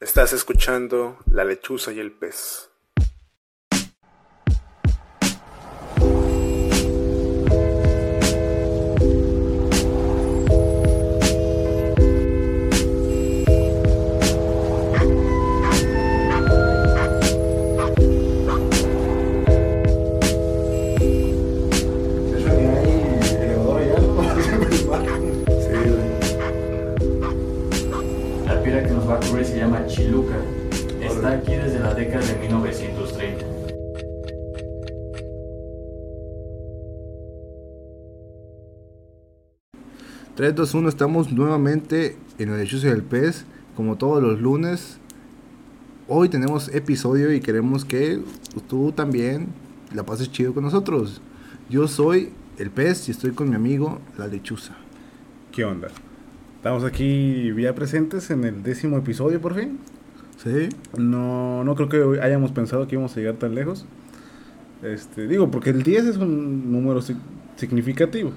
Estás escuchando La lechuza y el pez. 3, 2, 1, estamos nuevamente en el hechizo del pez, como todos los lunes. Hoy tenemos episodio y queremos que tú también la pases chido con nosotros. Yo soy el pez y estoy con mi amigo La Lechuza. ¿Qué onda? Estamos aquí ya presentes en el décimo episodio por fin. Sí. No, no creo que hayamos pensado que íbamos a llegar tan lejos. Este, digo, porque el 10 es un número significativo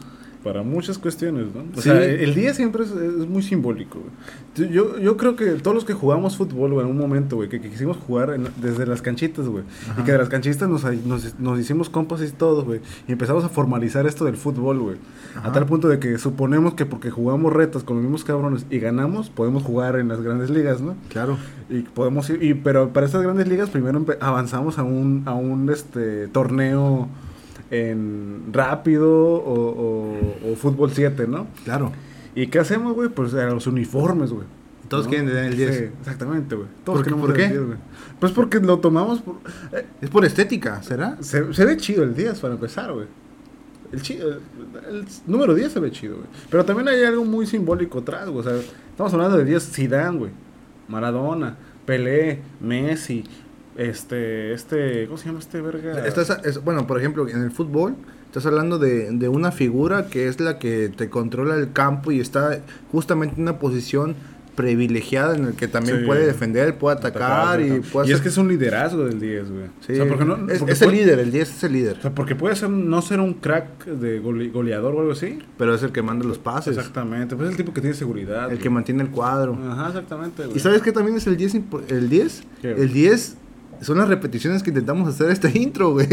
para muchas cuestiones, ¿no? O Sí. sea, el 10 siempre es, es muy simbólico, güey. Yo, yo creo que todos los que jugamos fútbol, güey, en un momento, güey, que, que quisimos jugar en- desde las canchitas, güey, y que de las canchitas nos, nos, nos hicimos compas y todos, güey, y empezamos a formalizar esto del fútbol, güey, a tal punto de que suponemos que porque jugamos retas con los mismos cabrones y ganamos, podemos jugar en las grandes ligas, ¿no? Claro. Y podemos ir, y, pero para estas grandes ligas primero avanzamos a un, a un este torneo en rápido o, o- o fútbol 7, ¿no? Claro. ¿Y qué hacemos, güey? Pues a los uniformes, güey. Todos ¿no? quieren tener el 10. Sí, exactamente, güey. Todos ¿Por qué? queremos ¿Por tener qué? el 10, güey. Pues porque lo tomamos por... eh, Es por estética, ¿será? se, se ve chido el 10 para empezar, güey. El, chi- el, el número 10 se ve chido, güey. Pero también hay algo muy simbólico atrás, güey. O sea, estamos hablando de 10 Zidane, güey. Maradona, Pelé, Messi, este, este, ¿cómo se llama este verga? Estás, es- bueno, por ejemplo, en el fútbol estás hablando de, de una figura que es la que te controla el campo y está justamente en una posición privilegiada en el que también Sí. puede defender, puede atacar, y puede y es que es un liderazgo del 10, güey. Sí, O sea, porque no, es, porque es el líder, el 10 es el líder, O sea, porque puede ser, no ser un crack de gole- goleador o algo así. pero es el que manda los pases, Exactamente, pues es el tipo que tiene seguridad. el güey. que mantiene el cuadro. Ajá, exactamente, güey. ¿Y sabes qué también es el 10? impo- El 10, ¿Qué? el 10 son las repeticiones que intentamos hacer este intro, güey.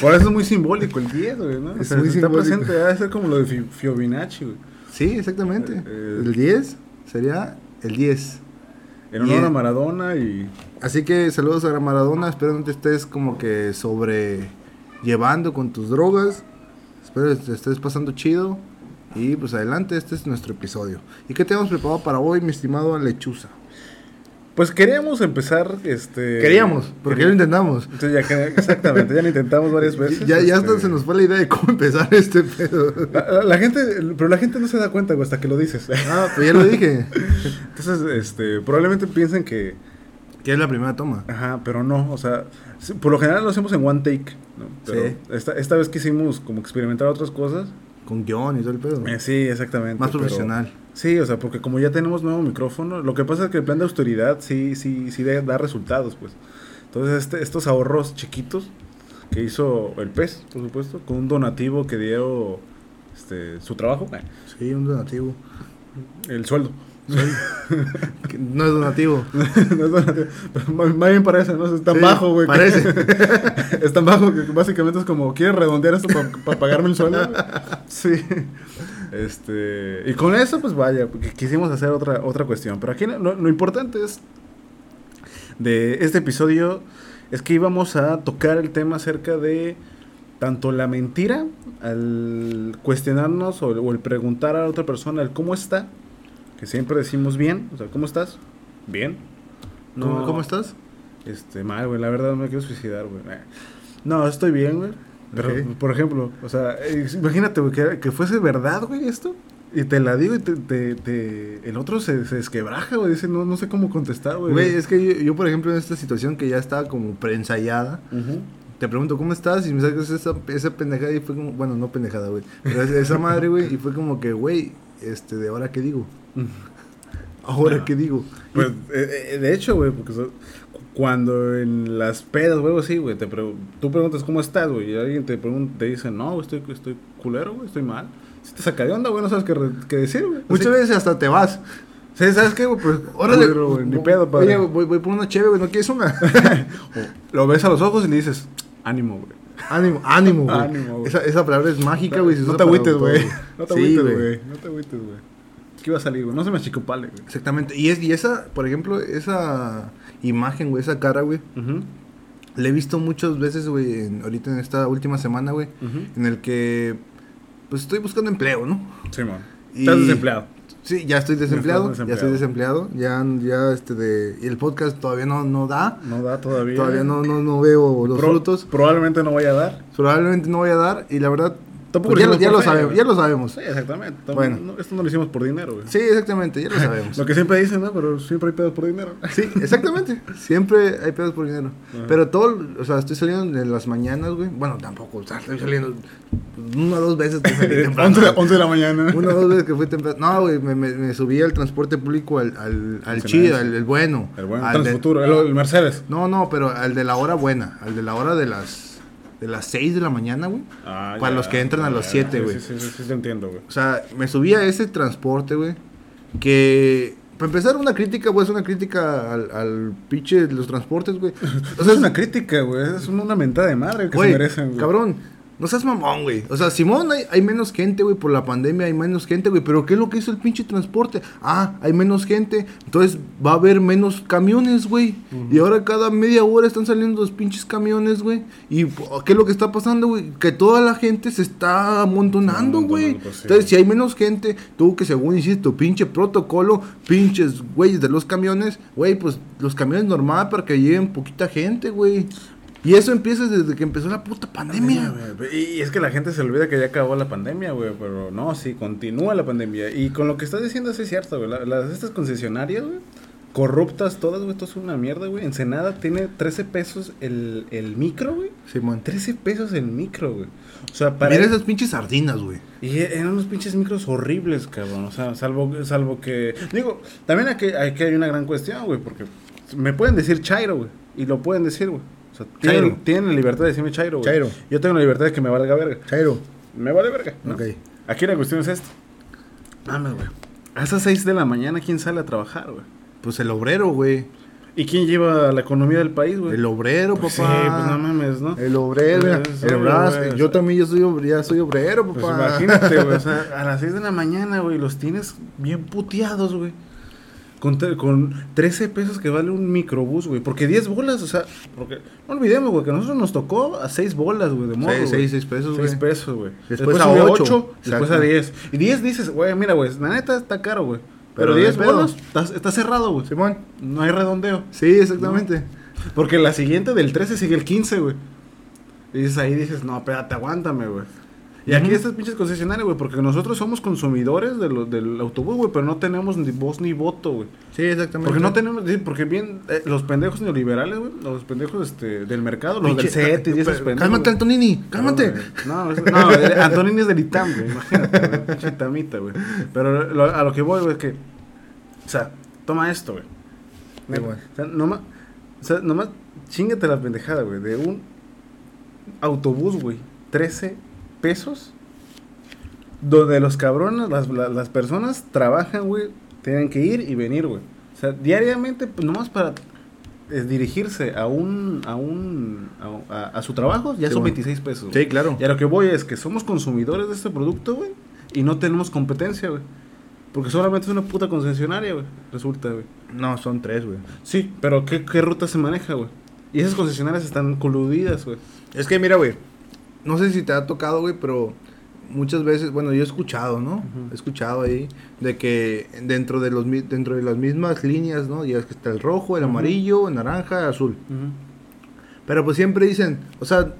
Por eso es muy simbólico el 10, güey, ¿no? O Es sea, muy está presente, debe ser como lo de Fi- Fiovinacci, güey. sí, exactamente. Eh, el 10 sería el 10. En honor a Maradona y... Así que saludos a Maradona, espero no te estés como que sobre llevando con tus drogas. Espero que te estés pasando chido. Y pues adelante, este es nuestro episodio. ¿Y qué tenemos preparado para hoy, mi estimado Lechuza? Pues queríamos empezar, este... Queríamos, porque ya lo intentamos. Entonces ya que- exactamente, ya lo intentamos varias veces. Ya, ya este, hasta se nos fue la idea de cómo empezar este pedo. La, la- la gente, pero la gente no se da cuenta, güey, hasta que lo dices. Ah, pues ya lo dije. Entonces, este, probablemente piensen que, Que es la primera toma. ajá, pero no, o sea, sí, por lo general lo hacemos en one take, ¿no? Pero Sí. esta, esta vez quisimos como experimentar otras cosas. Con guion y todo el pedo. Eh, sí, exactamente. Más pero- profesional. Sí, o sea, porque como ya tenemos nuevo micrófono, lo que pasa es que el plan de austeridad sí, sí, sí da, resultados, pues. Entonces, este- estos ahorros chiquitos que hizo el pez, por supuesto, con un donativo que dio este, su trabajo, Sí, un donativo. el sueldo. No es donativo. no es donativo, pero más bien parece, ¿no? Es tan Sí, bajo, güey. parece. es tan bajo que básicamente es como, ¿quieres redondear esto para pagarme el sueldo? sí. Este, y con eso, pues vaya, porque quisimos hacer otra, otra cuestión. Pero aquí lo, lo importante es de este episodio es que íbamos a tocar el tema acerca de tanto la mentira al cuestionarnos o, o el preguntar a la otra persona el cómo está, que siempre decimos bien, o sea, ¿cómo estás? Bien. ¿Cómo, cómo estás? Este, mal, güey, la verdad me quiero suicidar, güey. No, estoy bien, güey. Pero, por ejemplo, o sea, imagínate, güey, que, que fuese verdad, güey, esto. Y te la digo y te, te- te- el otro se, se desquebraja, güey. Dice, no, no sé cómo contestar, güey. Güey, es que yo, yo, por ejemplo, en esta situación que ya estaba como preensayada, te pregunto, ¿cómo estás? Y me sacas esa, esa pendejada y fue como, bueno, no pendejada, güey, pero es- esa madre, güey, y fue como que, güey, este, ¿de ahora qué digo? ¿Ahora qué digo? Pues, eh, eh, de hecho, güey, porque so- cuando en las pedas, güey, así, güey, te pre- tú preguntas cómo estás, güey, y alguien te pregunta, te dice, no, estoy, estoy culero, güey, estoy mal. Si te saca de onda, güey, no sabes qué, qué decir, güey. Muchas Así- veces hasta te vas. Sí, ¿sabes qué, güey? Pues, Órale, culero, güey, ni pedo, padre. Oye, voy, voy por una chévere, güey, ¿no quieres una? Lo ves a los ojos y le dices, ánimo, güey. Ánimo, ánimo, güey. Ánimo, güey. Esa, esa palabra es mágica, güey. No te agüites, güey. No te Sí, agüites, güey. No te agüites, güey. ¿Qué iba a salir, güey? No se me achicopale, güey. Exactamente. Y, es, y esa, por ejemplo, esa imagen, güey, esa cara, güey, Ujú, la he visto muchas veces, güey, en- ahorita en esta última semana, güey, en el que, pues estoy buscando empleo, ¿no? Sí, man. Y- Estás desempleado. Sí, ya estoy desempleado, ya estoy desempleado, ya, ya, este, de, y el podcast todavía no, no da, No da todavía. todavía no, no, no veo los Pro- frutos, Probablemente no vaya a dar. probablemente no voy a dar, y la verdad, Tampoco pues ya, ya lo fe, sabemos, ya lo sabemos. Sí, exactamente. Tam- Bueno. no, esto no lo hicimos por dinero, güey. Sí, exactamente, ya lo sabemos. Lo que siempre dicen, ¿no? Pero siempre hay pedos por dinero. Sí, exactamente. Siempre hay pedos por dinero. Ajá. Pero todo, o sea, estoy saliendo en las mañanas, güey. Bueno, tampoco, o sea, estoy saliendo una o dos veces que salí temprano. 11, 11 de la mañana. Una o dos veces que fui temprano. No, güey, me, me, me subí al transporte público, al, al, al chido, al, el bueno. El bueno, al de- Transfuturo, el, el Mercedes. No, no, pero al de la hora buena, al de la hora de las de las 6 de la mañana, güey. Ah, Para ya, los que entran a las ya. 7, Sí, güey. Sí, sí, sí, sí, te entiendo, güey. O sea, me subí a ese transporte, güey. Que, para empezar, una crítica, güey, es una crítica al, al pinche de los transportes, güey. O sea, es una crítica, güey. Es una mentada de madre que se merecen, güey. cabrón, no seas mamón, güey. O sea, Simón, hay, hay menos gente, güey, por la pandemia hay menos gente, güey. Pero ¿qué es lo que hizo el pinche transporte? Ah, hay menos gente, entonces va a haber menos camiones, güey. Y ahora cada media hora están saliendo los pinches camiones, güey. ¿Y qué es lo que está pasando, güey? Que toda la gente se está amontonando, güey. pues, sí. Entonces, si hay menos gente, tú que según hiciste tu pinche protocolo, pinches güeyes de los camiones, güey, pues los camiones normal para que lleven poquita gente, güey. Y eso empieza desde que empezó la puta pandemia. Y es que la gente se olvida que ya acabó la pandemia, güey. Pero no, sí, continúa la pandemia. Y con lo que estás diciendo, sí es cierto, güey. La- Las, estas concesionarias, güey, corruptas todas, güey. Esto es una mierda, güey. Ensenada tiene 13 pesos el, el micro, güey. Simón. 13 pesos el micro, güey. O sea, para. Mira esas pinches sardinas, güey. Y eran unos pinches micros horribles, cabrón. O sea, salvo, salvo que. Digo, también aquí, aquí hay una gran cuestión, güey. Porque me pueden decir Chairo, güey. Y lo pueden decir, güey. O sea, tienen, Chairo. tienen la libertad de decirme Chairo, güey. Chairo. Yo tengo la libertad de que me valga verga. Chairo. Me vale verga. ¿no? Ok. Aquí la cuestión es esta. Mames, güey. A esas 6 de la mañana, ¿quién sale a trabajar, güey? Pues el obrero, güey. ¿Y quién lleva la economía del país, güey? El obrero, papá. Pues sí, pues no mames, ¿no? El obrero, Pues, el güey, o Yo también ya soy, ya soy obrero, Pues papá. imagínate, güey. O sea, a las 6 de la mañana, güey, los tienes bien puteados, güey. Con, con 13 pesos que vale un microbús, güey. Porque 10 bolas, o sea, porque no olvidemos, güey, que a nosotros nos tocó a 6 bolas, güey, de morro. Seis- güey. seis- seis pesos, 6 güey. pesos, güey. Después a subió ocho. ocho, después Exacto. a 10. Y 10 dices, güey, mira, güey, la neta está caro, güey. Pero Pero no hay 10 pedo. bolas está, está cerrado, güey. Simón. No hay redondeo. Sí, exactamente. Porque la siguiente del 13 sigue el 15, güey. Y dices ahí, dices, no, espérate, aguántame, güey. Y aquí estas pinches concesionarias, güey, porque nosotros somos consumidores de lo- del autobús, güey, pero no tenemos ni voz ni voto, güey. Sí, exactamente. Porque no tenemos, sí, porque bien, eh, los pendejos neoliberales, güey, los pendejos este, del mercado, los Pinche- del CETIS y esos pendejos. Cálmate. Antonini, cálmate. No, es- no, Antonini es del ITAM, güey, imagínate, güey, pinche itamita, güey. Pero lo- a lo que voy, güey, es que, o sea, toma esto, güey. O sea, nomás, o sea, nomás chingate la pendejada, güey, de un autobús, güey, 13 pesos, donde los cabrones, las, la- las personas trabajan, güey, tienen que ir y venir, güey. O sea, diariamente, pues nomás para eh, dirigirse a un, a un, a, a- a su trabajo, ya Sí, son bueno. 26 pesos. güey. Sí, claro. Y a lo que voy es que somos consumidores de este producto, güey, y no tenemos competencia, güey. Porque solamente es una puta concesionaria, güey, resulta, güey. No, son tres, güey. Sí, pero ¿qué, qué ruta se maneja, güey? Y esas concesionarias están coludidas, güey. Es que mira, güey. No sé si te ha tocado, güey, pero muchas veces, bueno, yo he escuchado, ¿no? He escuchado ahí de que dentro de los dentro de las mismas líneas, ¿no? Ya es que está el rojo, el amarillo, el naranja, azul. Pero pues siempre dicen, o sea,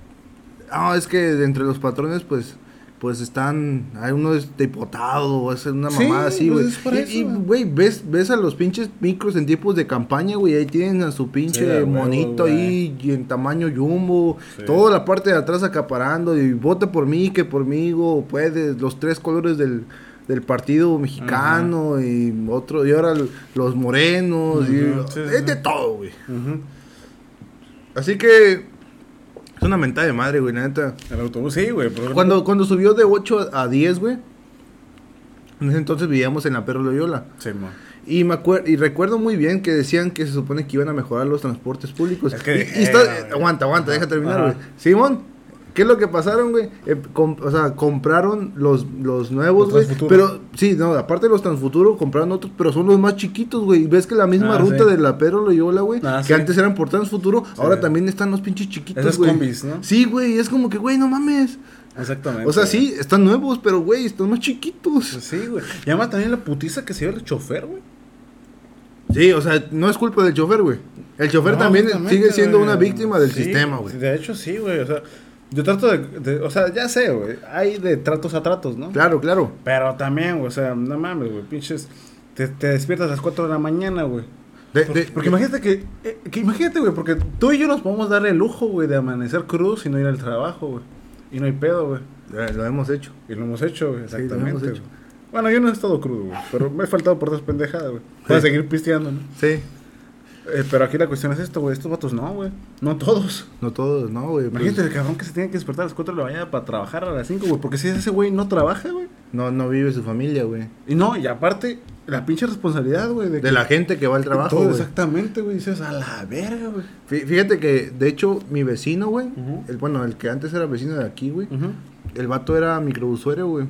ah, es que de entre los patrones, pues, pues están, hay uno es diputado, o es una Sí, mamada así, pues güey. es por y, güey. ves, ves a los pinches micros en tiempos de campaña, güey, ahí tienen a su pinche Sí, monito ahí y en tamaño jumbo, Sí. toda la parte de atrás acaparando, y vota por mí, que por mí, o puedes, los tres colores del del partido mexicano y otro y ahora los morenos y es sí. de todo, güey. Así que es una mentada de madre, güey, la neta. El autobús, sí, güey. Cuando, cuando subió de 8 a 10, güey, en ese entonces vivíamos en la Perro Loyola. Sí, mo. Y me acuerdo y recuerdo muy bien que decían que se supone que iban a mejorar los transportes públicos. Es que Y- está- aguanta, aguanta, deja terminar, Ajá. güey. Simón, ¿qué es lo que pasaron, güey? Eh, o sea, compraron los, los nuevos, güey. Pero, sí, no, aparte de los Transfuturo, compraron otros, pero son los más chiquitos, güey. Y ves que la misma Ah, ruta sí. de la Pedro Loyola, güey, Ah, que sí. antes eran por Transfuturo, ahora también están los pinches chiquitos, Esas güey. combis, ¿no? Sí, güey, es como que, güey, no mames. Exactamente. O sea, sí, están nuevos, pero, güey, están más chiquitos. Pues sí, güey. Y además también la putiza que se dio el chofer, güey. Sí, o sea, no es culpa del chofer, güey. El chofer No, también sigue siendo una víctima del Sí, sistema, güey. De hecho, sí, güey. O sea, yo trato de, de- O sea, ya sé, güey. Hay de tratos a tratos, ¿no? Claro, claro. Pero también, güey. O sea, no mames, güey. Pinches. Te, te despiertas a las 4 de la mañana, güey. De- Por- de- porque imagínate que, eh, que imagínate, güey, porque tú y yo nos podemos dar el lujo, güey, de amanecer cruz y no ir al trabajo, güey. Y no hay pedo, güey. Lo hemos hecho. Y lo hemos hecho, güey, Sí, lo hemos exactamente. hecho. güey. Bueno, yo no he estado crudo, güey, pero me he faltado por otras pendejadas, güey. Para Sí. seguir pisteando, ¿no? Sí. Eh, pero aquí la cuestión es esto, güey. Estos vatos no, güey. No todos. No todos, no, güey. pues, Imagínate el cabrón que se tiene que despertar a las 4 de la mañana para trabajar a las 5, güey. Porque si ese güey no trabaja, güey. no, no vive su familia, güey. Y no, y aparte, la pinche responsabilidad, güey. De que- la gente que va al trabajo, Todo, exactamente, güey. Dices, a la verga, güey. Fí- Fíjate que, de hecho, mi vecino, güey, el, bueno, el que antes era vecino de aquí, güey, el vato era microusuario, güey.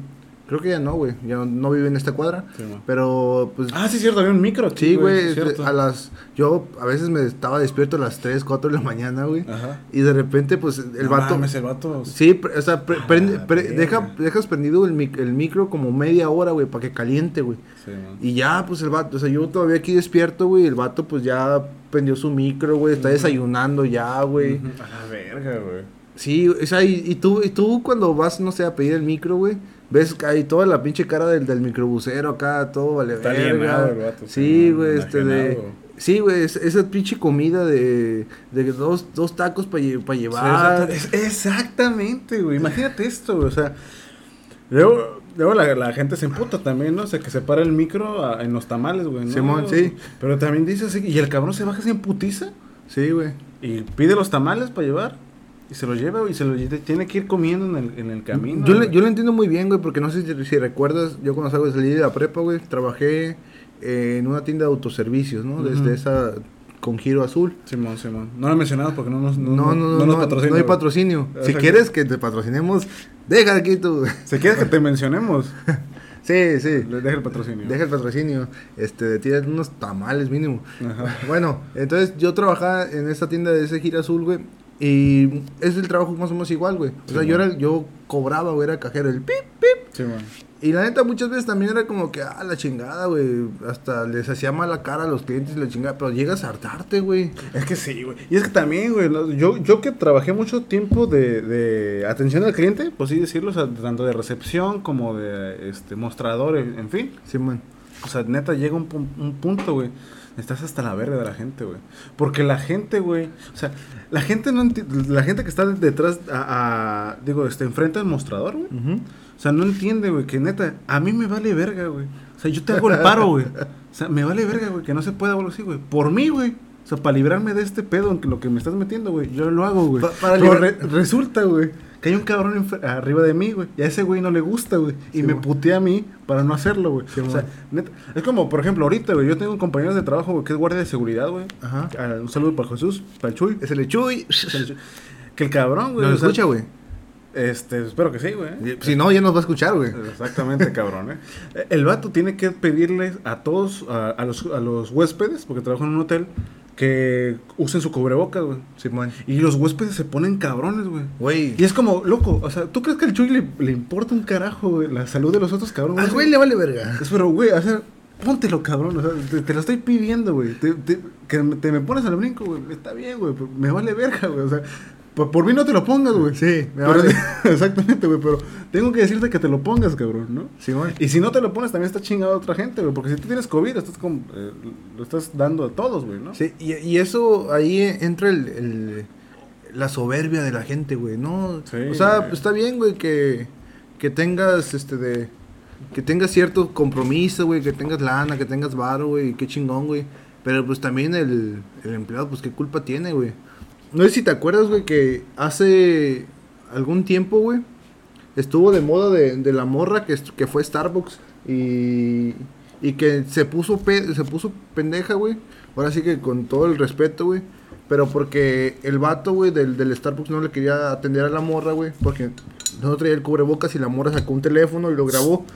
Creo que ya no, güey. Ya no, vive en esta cuadra. Sí, pero, pues, Ah, sí, cierto, había un micro sí, güey. a las... Yo a veces me estaba despierto a las 3, 4 de la mañana, güey. Ajá. Y de repente, pues, el No vato... mames, el vato. Sí, o sea, pre- prende- pre- deja, dejas prendido el, mic- el micro como media hora, güey, para que caliente, güey. Sí. Y ya, pues el vato, o sea, yo todavía aquí despierto, güey, el vato pues ya prendió su micro, güey, está desayunando ya, güey. Ujú. A la verga, güey. Sí, o sea, y, y tú, y tú cuando vas, no sé, a pedir el micro, güey, ves hay toda la pinche cara del, del microbusero acá, todo vale Está verga. alienado el vato, Sí, güey, este de... Sí, güey, es- esa pinche comida de, de dos, dos tacos para Sí, llevar. exactamente, güey. Imagínate esto, güey. O sea, luego, luego la, la gente se emputa también, ¿no? O sea, que se para el micro a- en los tamales, güey. ¿no? Simón, sí. Pero también dice así, y el cabrón se baja sin putiza Sí, güey. y pide los tamales para llevar. Y se los lleva, y se lle- tiene que ir comiendo en el, en el camino. Yo, le, yo lo entiendo muy bien, güey, porque no sé si, si recuerdas, yo cuando salgo de salir de la prepa, güey, trabajé eh, en una tienda de autoservicios, ¿no? Desde esa con giro azul. Simón, Simón. No lo he mencionado porque no nos, No, no, no, no, nos no, patrocina, hay patrocinio. Si quieres que te patrocinemos, deja aquí tu... Si quieres que te mencionemos, sí, sí. deja el patrocinio. Deja el patrocinio, este, tírate unos tamales mínimo. Ajá. Bueno, entonces yo trabajaba en esa tienda de ese gira azul, güey, y es el trabajo más o menos igual, güey. O sea, Sí, yo man. era, yo cobraba, güey, era cajero, el pip, pip, Simón. Y la neta, muchas veces también era como que, ah, la chingada, güey. Hasta les hacía mala cara a los clientes y la chingada. Pero llegas a hartarte, güey. Es que sí, güey. Y es que también, güey, yo, yo que trabajé mucho tiempo de, de atención al cliente, pues sí decirlo, o sea, tanto de recepción como de este mostrador, en en fin. Sí, man. O sea, neta, llega un, un punto, güey. Estás hasta la verga de la gente, güey. Porque la gente, güey. O sea, la gente no La gente que está detrás, a, a- digo, este, enfrente del mostrador, güey. O sea, no entiende, güey, que neta, a mí me vale verga, güey. O sea, yo te hago el paro, güey. O sea, me vale verga, güey, que no se pueda algo así, güey. Por mí, güey. O sea, para librarme de este pedo en que lo que me estás metiendo, güey, yo lo hago, güey. Pa- para Pero re- resulta, güey, que hay un cabrón arriba de mí, güey. Y a ese güey no le gusta, güey. Y me putea a mí para no hacerlo, güey. Sí, o sea, neta, es como, por ejemplo, ahorita, güey, yo tengo un compañero de trabajo, güey, que es guardia de seguridad, güey. Ajá. Ah, Un saludo para Jesús, para el Chuy. Es el Chuy. Que el cabrón, güey. Nos o sea, escucha, güey. Este, espero que sí, güey. Si no, ya nos va a escuchar, güey. Exactamente, cabrón, ¿eh? El vato tiene que pedirles a todos, a, a los, a los huéspedes, porque trabaja en un hotel, que usen su cubrebocas, güey. Simón. Y los huéspedes se ponen cabrones, güey. Güey. Y es como, loco, o sea, ¿tú crees que al Chuy le, le importa un carajo, güey, la salud de los otros cabrones? Al güey le vale verga. Es, pero, güey, o sea, póntelo, cabrón. O sea, te, te lo estoy pidiendo, güey. Te, te- que te me pones al brinco, güey. Está bien, güey. Me vale verga, güey. O sea, por, por mí no te lo pongas, güey. Sí, me Pero- exactamente, güey. Pero tengo que decirte que te lo pongas, cabrón, ¿no? Simón. Y si no te lo pones, también está chingado a otra gente, güey. Porque si tú tienes COVID, estás como, eh, lo estás dando a todos, güey, ¿no? Sí, y, y eso ahí entra el, el- la soberbia de la gente, güey, ¿no? Sí, o sea, güey. pues, está bien, güey, que, que tengas, este, de... Que tengas cierto compromiso, güey, que tengas lana, que tengas varo, güey, qué chingón, güey. Pero pues también el, el empleado, pues qué culpa tiene, güey. No sé si te acuerdas, güey, que hace algún tiempo, güey, estuvo de moda de, de la morra que, que fue Starbucks y, y que se puso, pe- se puso pendeja, güey. Ahora sí que con todo el respeto, güey. Pero porque el vato, güey, del, del Starbucks no le quería atender a la morra, güey. Porque no traía el cubrebocas y la morra sacó un teléfono y lo grabó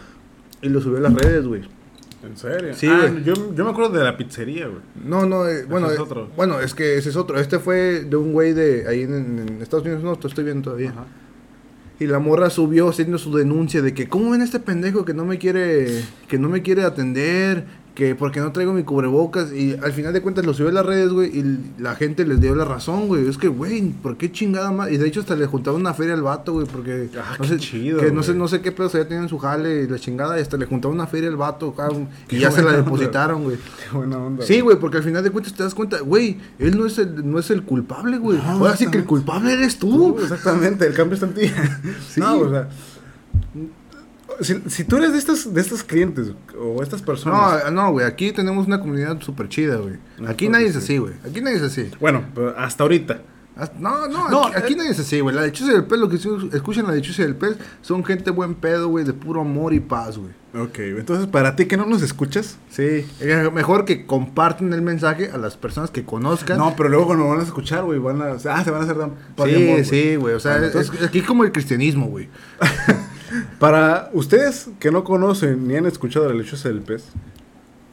y lo subió a las redes, güey. ¿En serio? Sí, Ah, yo, yo me acuerdo de la pizzería, güey. No, no, eh, bueno, es eh, otro. bueno, es que ese es otro. Este fue de un güey de ahí en, en Estados Unidos, no, te estoy viendo todavía. Ajá. Y la morra subió haciendo su denuncia de que cómo ven a este pendejo que no me quiere que no me quiere atender, que porque no traigo mi cubrebocas y al final de cuentas lo subió a las redes, güey, y la gente les dio la razón, güey. Es que, güey, ¿por qué chingada más? Y de hecho hasta le juntaron una feria al vato, güey, porque Ah, no qué sé, chido, que no sé no sé qué pedo ya tenían su jale y la chingada y hasta le juntaron una feria al vato, cabrón, y ya se la onda. depositaron, güey. Qué buena onda. Sí, güey, porque al final de cuentas te das cuenta, güey, él no es el, no es el culpable, güey. No, Ahora sí que el culpable eres Tú, tú. exactamente, el cambio está en ti. Sí. No, o sea. Si, si tú eres de estos, de estos clientes o estas personas. No, no, güey, aquí tenemos una comunidad súper chida, güey. No, Aquí nadie es sí. así, güey. Aquí nadie es así. Bueno, hasta ahorita. No, no, No, aquí, aquí eh. nadie es así, güey. La lechuza del pez, lo que escuchan la lechuza del pez, son gente buen pedo, güey, de puro amor y paz, güey. Ok, entonces para ti que no nos escuchas. Sí, eh, mejor que comparten el mensaje a las personas que conozcan. No, pero luego cuando van a escuchar, güey, van a. Ah, se van a hacer sí, amor, sí, güey. O sea, es aquí como el cristianismo, güey. Para ustedes que no conocen ni han escuchado la lechuza del pez,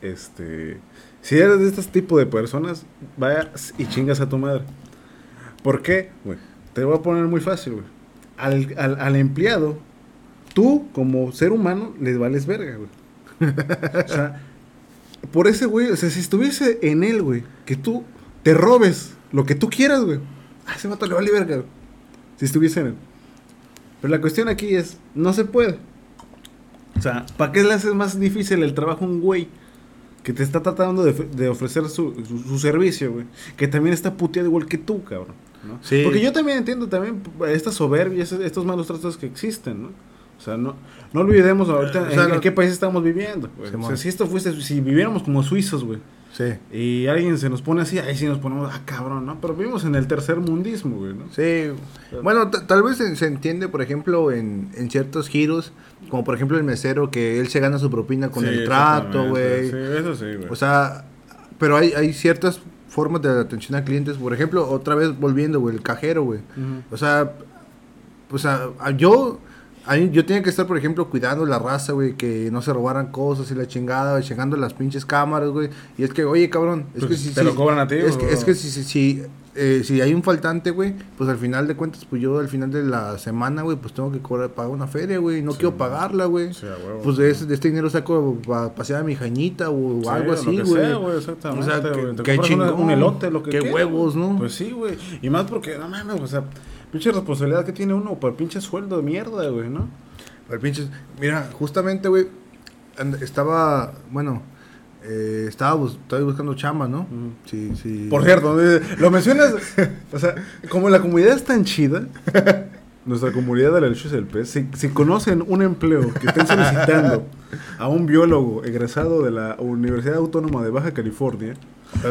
este, si eres de este tipo de personas, vaya y chingas a tu madre. ¿Por qué? Te voy a poner muy fácil, güey. Al, al, al empleado, tú como ser humano les vales verga, güey. O sea, por ese güey, o sea, si estuviese en él, güey, que tú te robes lo que tú quieras, güey. A ese vato le vale verga, güey. Si estuviese en él. Pero la cuestión aquí es, no se puede. O sea, ¿para qué le haces más difícil el trabajo a un güey que te está tratando de, de ofrecer su, su- su servicio, güey? Que también está puteado igual que tú, cabrón. ¿no? Sí. Porque yo también entiendo también esta soberbia, estos malos tratos que existen, ¿no? O sea, no, no olvidemos ahorita O sea, en, no- en qué país estamos viviendo. güey. O sea, si esto fuese, si viviéramos como suizos, güey, Sí. y alguien se nos pone así, ahí sí nos ponemos, ah, cabrón, ¿no? Pero vivimos en el tercer mundismo, güey, ¿no? Sí. Bueno, ta- tal vez se, se entiende, por ejemplo, en, en ciertos giros, como por ejemplo el mesero, que él se gana su propina con Sí, el trato, güey. Sí, eso sí, güey. O sea, pero hay, hay ciertas formas de atención a clientes. Por ejemplo, otra vez volviendo, güey, el cajero, güey. O sea, o sea, a- yo, yo tenía que estar, por ejemplo, cuidando la raza, güey, que no se robaran cosas y la chingada, güey, checando las pinches cámaras, güey. Y es que, oye, cabrón, es Pues, que si... ¿te si- lo cobran a ti, Es o- que, es que si, si, si, eh, si hay un faltante, güey, pues al final de cuentas, pues yo al final de la semana, güey, pues tengo que cobrar, pagar una feria, güey. No Sí. quiero pagarla, güey. Sí. Pues de, ese- de este dinero saco para pasear a mi jañita o Sí, algo así, güey. O sea, que- chingón. un elote, lo que Qué huevos. ¿no? Pues sí, güey. Y más porque, no mames, o sea, pinche responsabilidad que tiene uno por pinche sueldo de mierda, güey, ¿no? El pinche- Mira, justamente, güey, estaba, bueno, eh, estaba, bus- estaba buscando chamba, ¿no? Sí, sí. Por cierto, eh, lo mencionas, o sea, como la comunidad es tan chida, nuestra comunidad de la lechuza del pez, si, si conocen un empleo que estén solicitando a un biólogo egresado de la Universidad Autónoma de Baja California,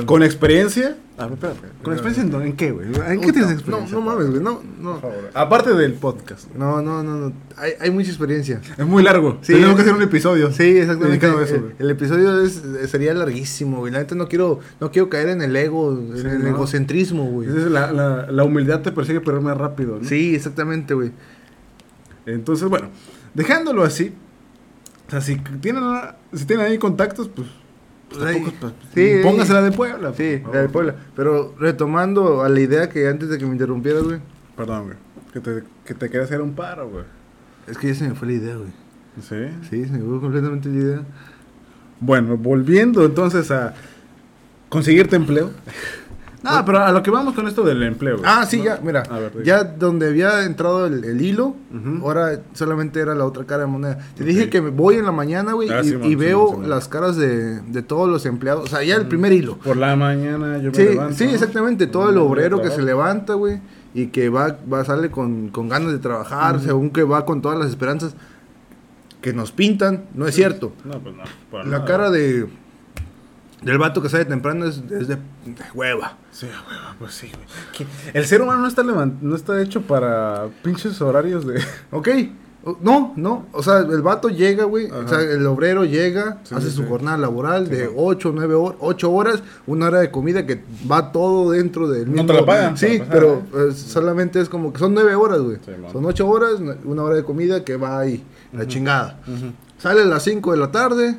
con experiencia, a ver, espera, espera, con experiencia en? ¿en qué, güey? ¿En qué tienes No, experiencia? no mames, güey, no, no. Por favor. Aparte del podcast. No, no, no, no. Hay, hay mucha experiencia. Es muy largo. Sí. Tenemos que hacer un episodio. Sí, exactamente. dedicado a eso, el, episodio es, sería larguísimo, güey. La neta no quiero, no quiero caer en el ego, en el no. egocentrismo, güey. La, la, la humildad te persigue, pero más rápido, ¿no? Sí, exactamente, güey. Entonces, bueno, dejándolo así, o sea, si tienen, si tienen ahí contactos, pues, pues Ay, tampoco, sí, póngasela de Puebla. Sí, la de. Puebla. Pero retomando a la idea que antes de que me interrumpieras, güey. Perdón, güey. Que te, que te quería hacer un paro, güey. Es que ya se me fue la idea, güey. Sí. Sí, se me fue completamente la idea. Bueno, volviendo entonces a conseguirte empleo. No, pero a lo que vamos con esto del empleo. güey. Ah, sí, ¿no? ya, mira. Ver, ya donde había entrado el, el hilo, ahora solamente era la otra cara de moneda. Te dije que me voy en la mañana, güey, Ah, y, veo las caras de, de todos los empleados. O sea, ya el primer hilo. Por la mañana yo me Sí, levanto. sí, exactamente. Todo el obrero que se levanta, güey, y que va, va sale con, con ganas de trabajar, según que va con todas las esperanzas que nos pintan. No es cierto. No, pues no. La nada. cara de del vato que sale temprano es, es de, de hueva. Sí, a huevo, pues sí, güey. El ser humano no está, no está hecho para pinches horarios de... Ok, No, no, o sea, el vato llega, güey, o sea, el obrero llega, Sí, hace sí, su sí. jornada laboral de Sí. 8 o 9 horas, 8 horas, una hora de comida que va todo dentro del No mismo... te la pagan, Sí, pero eh, solamente es como que son 9 horas, güey. Son 8 horas, una hora de comida que va ahí, la chingada. Sale a las 5 de la tarde,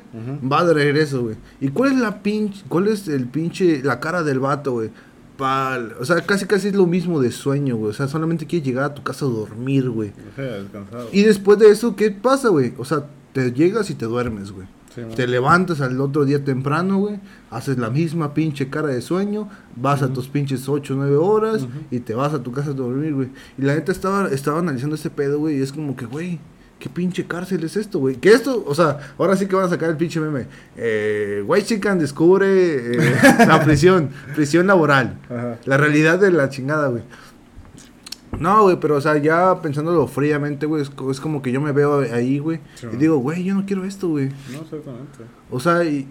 va de regreso, güey. ¿Y cuál es la pinche, cuál es el pinche, la cara del vato, güey? Pal, o sea, casi casi es lo mismo de sueño, güey. O sea, solamente quiere llegar a tu casa a dormir, güey. O sea, descansado. Y después de eso, ¿qué pasa, güey? O sea, te llegas y te duermes, güey. Sí. Te levantas al otro día temprano, güey. Haces la misma pinche cara de sueño. Vas a tus pinches 8 o 9 horas. Y te vas a tu casa a dormir, güey. Y la neta estaba, estaba analizando ese pedo, güey. Y es como que, güey, ¿qué pinche cárcel es esto, güey? Que esto, o sea, ahora sí que van a sacar el pinche meme. Eh, White Chicken descubre eh, la prisión. Prisión laboral. Ajá. La realidad de la chingada, güey. No, güey, pero o sea, ya pensándolo fríamente, güey, es, co- es como que yo me veo ahí, güey, Sí, y digo, güey, yo no quiero esto, güey. No, exactamente. O sea, y-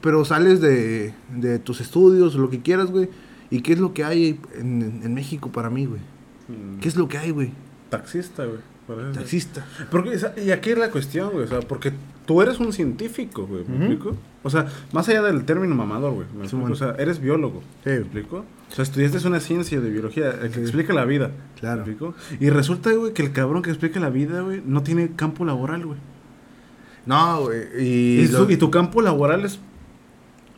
pero sales de, de tus estudios, lo que quieras, güey, y qué es lo que hay en, en México para mí, güey. Mm. ¿Qué es lo que hay, güey? Taxista, güey. Eso. Taxista. Porque, y aquí es la cuestión, güey. O sea, porque tú eres un científico, güey. ¿Me explico? O sea, más allá del término mamador, güey. ¿Me Sí, explico? bueno. O sea, eres biólogo. Sí. ¿Me explico? O sea, estudiaste una ciencia de biología el que Sí. explica la vida. Claro. ¿Me explico? Y resulta, güey, que el cabrón que explica la vida, güey, no tiene campo laboral, güey. No, güey, y, Y, tu campo laboral es.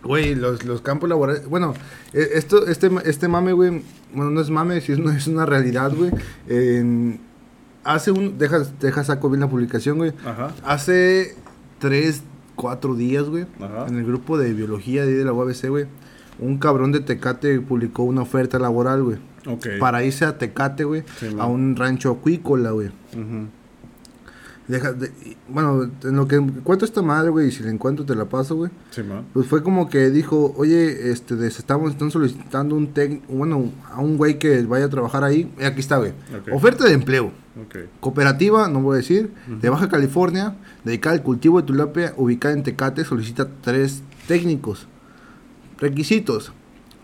Güey, los, los campos laborales. Bueno, eh, esto, este, este mame, güey. Bueno, no es mame, si es una, es una realidad, güey. En- hace un. Deja, deja saco bien la publicación, güey. Ajá. Hace tres, cuatro días, güey. Ajá. En el grupo de biología de la UABC, güey. Un cabrón de Tecate publicó una oferta laboral, güey. Ok. Para irse a Tecate, güey. Sí, a un rancho acuícola, güey. Ujú. Deja, de- bueno, en lo que encuentro esta madre, güey, y si la encuentro te la paso, güey. Sí, man. Pues fue como que dijo, oye, este, de- estamos, están solicitando un técnico, bueno, a un güey que vaya a trabajar ahí. Y aquí está, güey. Oferta de empleo. Cooperativa, no voy a decir, de Baja California, dedicada al cultivo de tilapia, ubicada en Tecate, solicita tres técnicos. Requisitos: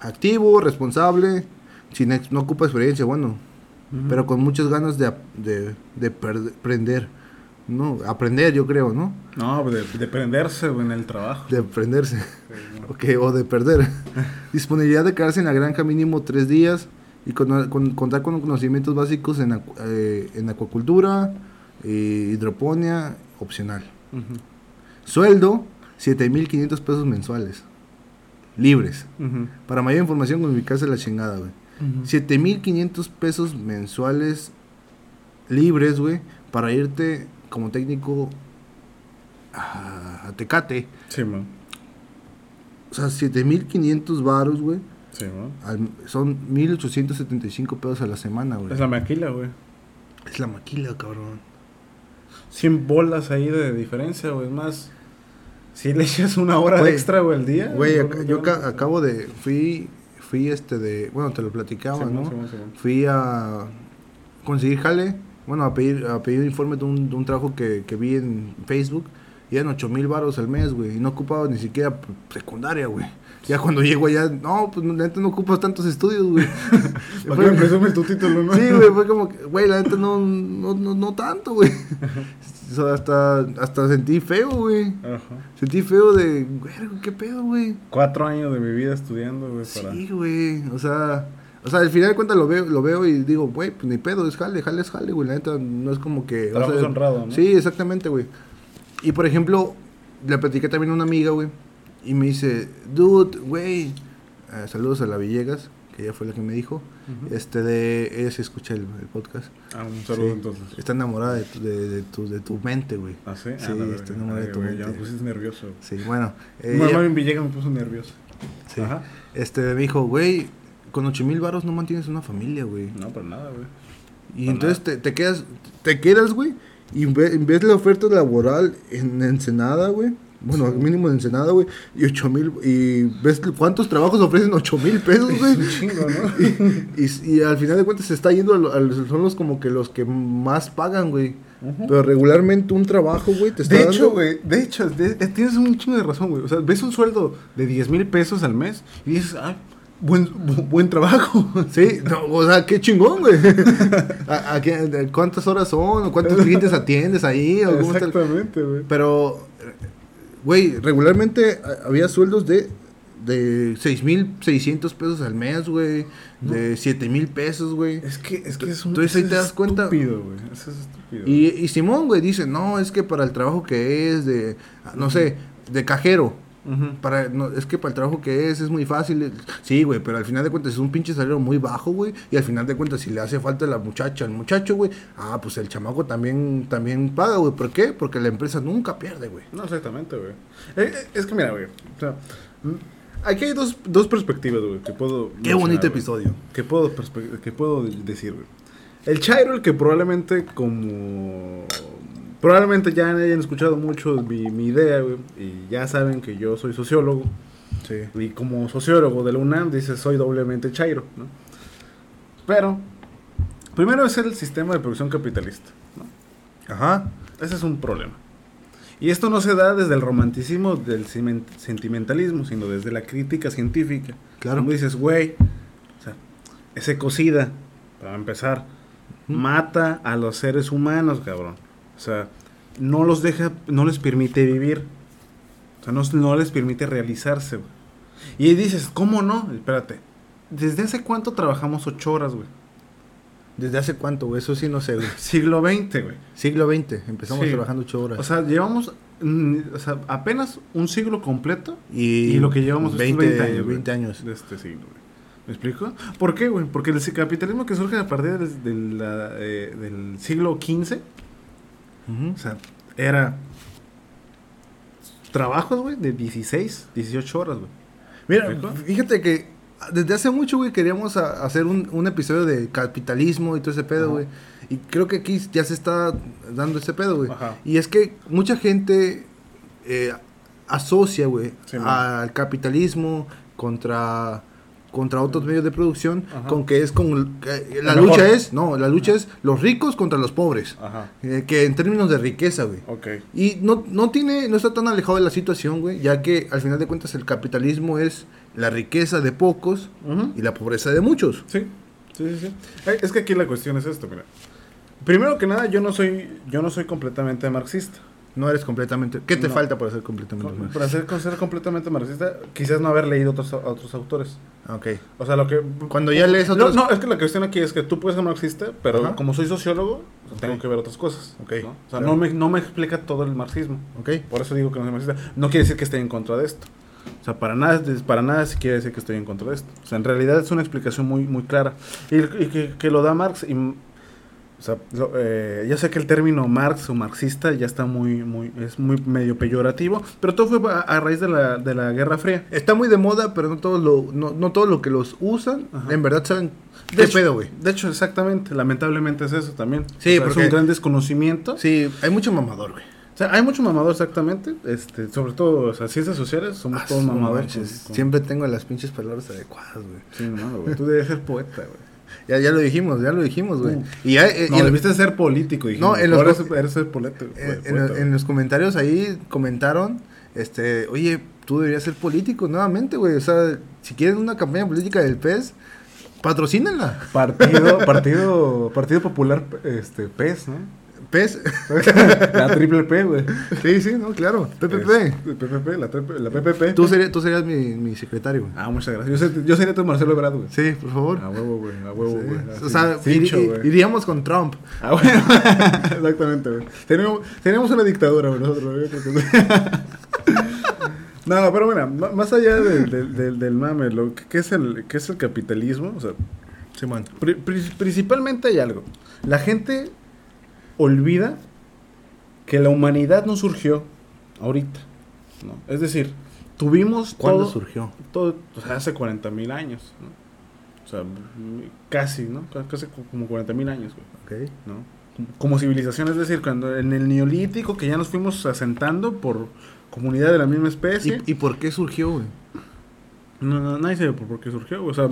activo, responsable, sin ex- no ocupa experiencia, bueno, pero con muchas ganas de, de, de perde- aprender. No, aprender, yo creo, ¿no? No, de, de prenderse, en el trabajo. De aprenderse. Ok, o de perder. Disponibilidad de quedarse en la granja mínimo tres días y con, con- contar con conocimientos básicos en, eh, en acuacultura, eh, hidroponía, opcional. Ujú. Sueldo, 7.500 pesos mensuales. Libres. Para mayor información, con la chingada, güey. 7.500 pesos mensuales libres, güey, para irte como técnico a, a Tecate. Sí, man. O sea, 7.500 varos, güey. Sí, man. al- son 1.875 pesos a la semana, güey. Es la maquila, güey. Es la maquila, cabrón. 100 bolas ahí de diferencia, güey. Es más, si le echas una hora Güey, extra, güey, al día. Güey, ac- yo acabo de... Fui, fui este de... Bueno, te lo platicaba, ¿no? Simón, Simón. Fui a conseguir jale. Bueno, a pedir, a pedir informe de un, de un trabajo que, que vi en Facebook. Y eran 8 mil baros al mes, güey. Y no ocupaba ni siquiera secundaria, güey. Ya cuando llego allá, no, pues neta no ocupas tantos estudios, güey. ¿Para qué me presumes tu título, no? Sí, güey, fue como que, güey, la neta no, no, no, no tanto, güey. O sea, hasta, hasta sentí feo, güey. Ajá. Sentí feo de, güey, ¿qué pedo, güey? Cuatro años de mi vida estudiando, güey, para... Sí, güey, o sea, o sea, al final de cuentas lo veo, lo veo y digo, güey, pues ni pedo, es jale, jale es jale, güey, la neta no es como que... o Trabajo sea, es honrado, ¿no? Sí, exactamente, güey. Y por ejemplo, le platiqué también a una amiga, güey, y me dice, dude, güey, eh, saludos a la Villegas, que ella fue la que me dijo, este, de, ella se escucha el, el podcast. Ah, un saludo Sí. entonces. Está enamorada de tu, de, de tu, de tu mente, güey. ¿Ah, sí? Sí, Ah, está enamorada de tu güey, Ya me mente. pusiste nervioso. Sí, bueno. eh, ella- mamá en Villegas me puso nervioso. sí. Ajá. Este, me dijo, güey, con ocho mil baros no mantienes una familia, güey. No, para nada, güey. Y Para entonces te, te quedas, te quedas, güey, y ve- en vez de la oferta laboral en Ensenada, güey, bueno, al mínimo en Ensenada, güey, y ocho mil, y ves cuántos trabajos ofrecen ocho mil pesos, güey. Es un chingo, ¿no? Y, y al final de cuentas se está yendo, a lo- a los- son los como que los que más pagan, güey. Pero regularmente un trabajo, güey, te está De dando- hecho, güey, de hecho, de- de- tienes un chingo de razón, güey. O sea, ves un sueldo de 10 mil pesos al mes y dices, ay, buen, bu- buen trabajo. Sí, no, o sea, qué chingón, güey. ¿A, a qué- ¿Cuántas horas son? ¿O ¿Cuántos clientes atiendes ahí? ¿O cómo está el- Exactamente, güey. Pero, güey, regularmente había sueldos de, de 6.600 pesos al mes, güey. De 7.000 pesos, güey. Es que, es que es un. Entonces ahí te das cuenta- Estúpido, güey. Eso es estúpido. Y, y Simón, güey, dice, no, es que para el trabajo que es de, no sé, de cajero. Para, no, es que para el trabajo que es, es muy fácil. Sí, güey, pero al final de cuentas es un pinche salario muy bajo, güey. Y al final de cuentas, si le hace falta a la muchacha, al muchacho, güey, ah, pues el chamaco también, también paga, güey. ¿Por qué? Porque la empresa nunca pierde, güey. No, exactamente, güey. Eh, eh, es que mira, güey. O sea, mm, aquí hay dos, dos perspectivas, güey, que puedo. Qué bonito güey. episodio. Que puedo, que puedo decir, güey. El Chairo, el que probablemente como... Probablemente ya hayan escuchado mucho mi, mi idea, güey. Y ya saben que yo soy sociólogo. Sí. Y como sociólogo de la UNAM, dice soy doblemente Chairo, ¿no? Pero, primero es el sistema de producción capitalista, ¿no? Ajá. Ese es un problema. Y esto no se da desde el romanticismo, del sentimentalismo, sino desde la crítica científica. Claro. Como dices, güey, o sea, ese ecocida, para empezar, mata a los seres humanos, cabrón. O sea, no los deja, no les permite vivir. O sea, no, no les permite realizarse, güey. Y dices, ¿cómo no? Espérate. ¿Desde hace cuánto trabajamos ocho horas, güey? ¿Desde hace cuánto, güey? Eso sí no sé, güey. Siglo XX, güey. Siglo XX. Empezamos Sí. trabajando ocho horas. O sea, llevamos mm, o sea, apenas un siglo completo y, y, lo que llevamos estos 20, 20 años. güey, 20 años. De este siglo, güey. ¿Me explico? ¿Por qué, güey? Porque el capitalismo que surge a partir la, eh, del siglo XV, O sea, era trabajos, güey, de 16, 18 horas, güey. Mira, fíjate que desde hace mucho, güey, queríamos a- hacer un, un episodio de capitalismo y todo ese pedo, güey. Y creo que aquí ya se está dando ese pedo, güey. Y es que mucha gente eh, asocia, güey, Sí, al capitalismo contra contra otros medios de producción Ajá. con que es con la lucha es no la lucha es los ricos contra los pobres Ajá. Eh, que en términos de riqueza güey Ok. y no, no tiene, no está tan alejado de la situación, güey, ya que al final de cuentas el capitalismo es la riqueza de pocos y la pobreza de muchos. Sí, sí, sí, sí. Eh, Es que aquí la cuestión es esto, mira. Primero que nada, yo no soy, yo no soy completamente marxista. No eres completamente... ¿Qué te No. falta para ser completamente más? Para ser, ser completamente marxista, quizás no haber leído otros, otros autores. Ah, Ok. O sea, lo que... Cuando ya lees No, otros... no, es que la cuestión aquí es que tú puedes ser marxista, pero Ajá. como soy sociólogo, tengo Ok. que ver otras cosas. Ok, ¿no? O sea, claro. no, me, no me explica todo el marxismo. Ok. Por eso digo que no soy marxista. No quiere decir que esté en contra de esto. O sea, para nada, para nada sí quiere decir que estoy en contra de esto. O sea, en realidad es una explicación muy, muy clara. Y, y que, que lo da Marx. Y, o sea, lo- eh, ya sé que el término Marx o marxista ya está muy, muy, es muy medio peyorativo, pero todo fue a, a raíz de la, de la Guerra Fría. Está muy de moda, pero no todo lo, no, no todo lo que los usan, Ajá. en verdad saben De qué hecho- pedo, güey. De hecho, exactamente, lamentablemente es eso también. Sí, O sea, porque- es un gran desconocimiento. Sí, hay mucho mamador, güey. O sea, hay mucho mamador exactamente, este, sobre todo, o sea, ciencias sociales, somos todos Ah, no mamadores. manches, con- con- Siempre tengo las pinches palabras adecuadas, güey. Sí, no, güey, tú debes ser poeta, güey. Ya, ya lo dijimos, ya lo dijimos, güey. Uh. Y ya, eh, No, y el- debiste ser político. No, en los Ahora co- eres, eres ser poleta, Eh, en, poeta, en los comentarios ahí comentaron, este, oye, tú deberías ser político nuevamente, güey. O sea, si quieren una campaña política del PES, patrocínenla. Partido, partido, partido Popular, este, PES, ¿no? PES. La triple P, güey. sí, sí, no, claro. PPP. PPP, la, la PPP. Tú, serías, tú serías mi, mi secretario, güey. Ah, muchas gracias. Yo, ser- yo sería tu Marcelo Ebrard, güey. Sí, por favor. A huevo, güey, a huevo, Sí. güey. O sea, cincho, güey. iríamos con Trump. Ah, bueno. Exactamente, güey. Teníamos, teníamos una dictadura, güey, nosotros, güey. no, pero ma- más allá del, del, del, del mame, lo que, que es el, que es el capitalismo, o sea, Sí, man. pri- pri- principalmente hay algo. La gente olvida que la humanidad no surgió ahorita, ¿no? Es decir, tuvimos ¿Cuándo todo, surgió? todo, o sea, hace 40 mil años, ¿no? O sea, casi, ¿no? Ca- Casi como 40 mil años, güey. Ok. ¿no? Como civilización, es decir, cuando en el neolítico que ya nos fuimos asentando por comunidad de la misma especie. ¿Y, y por qué surgió, güey? No, no, nadie sabe por por qué surgió, güey. O sea,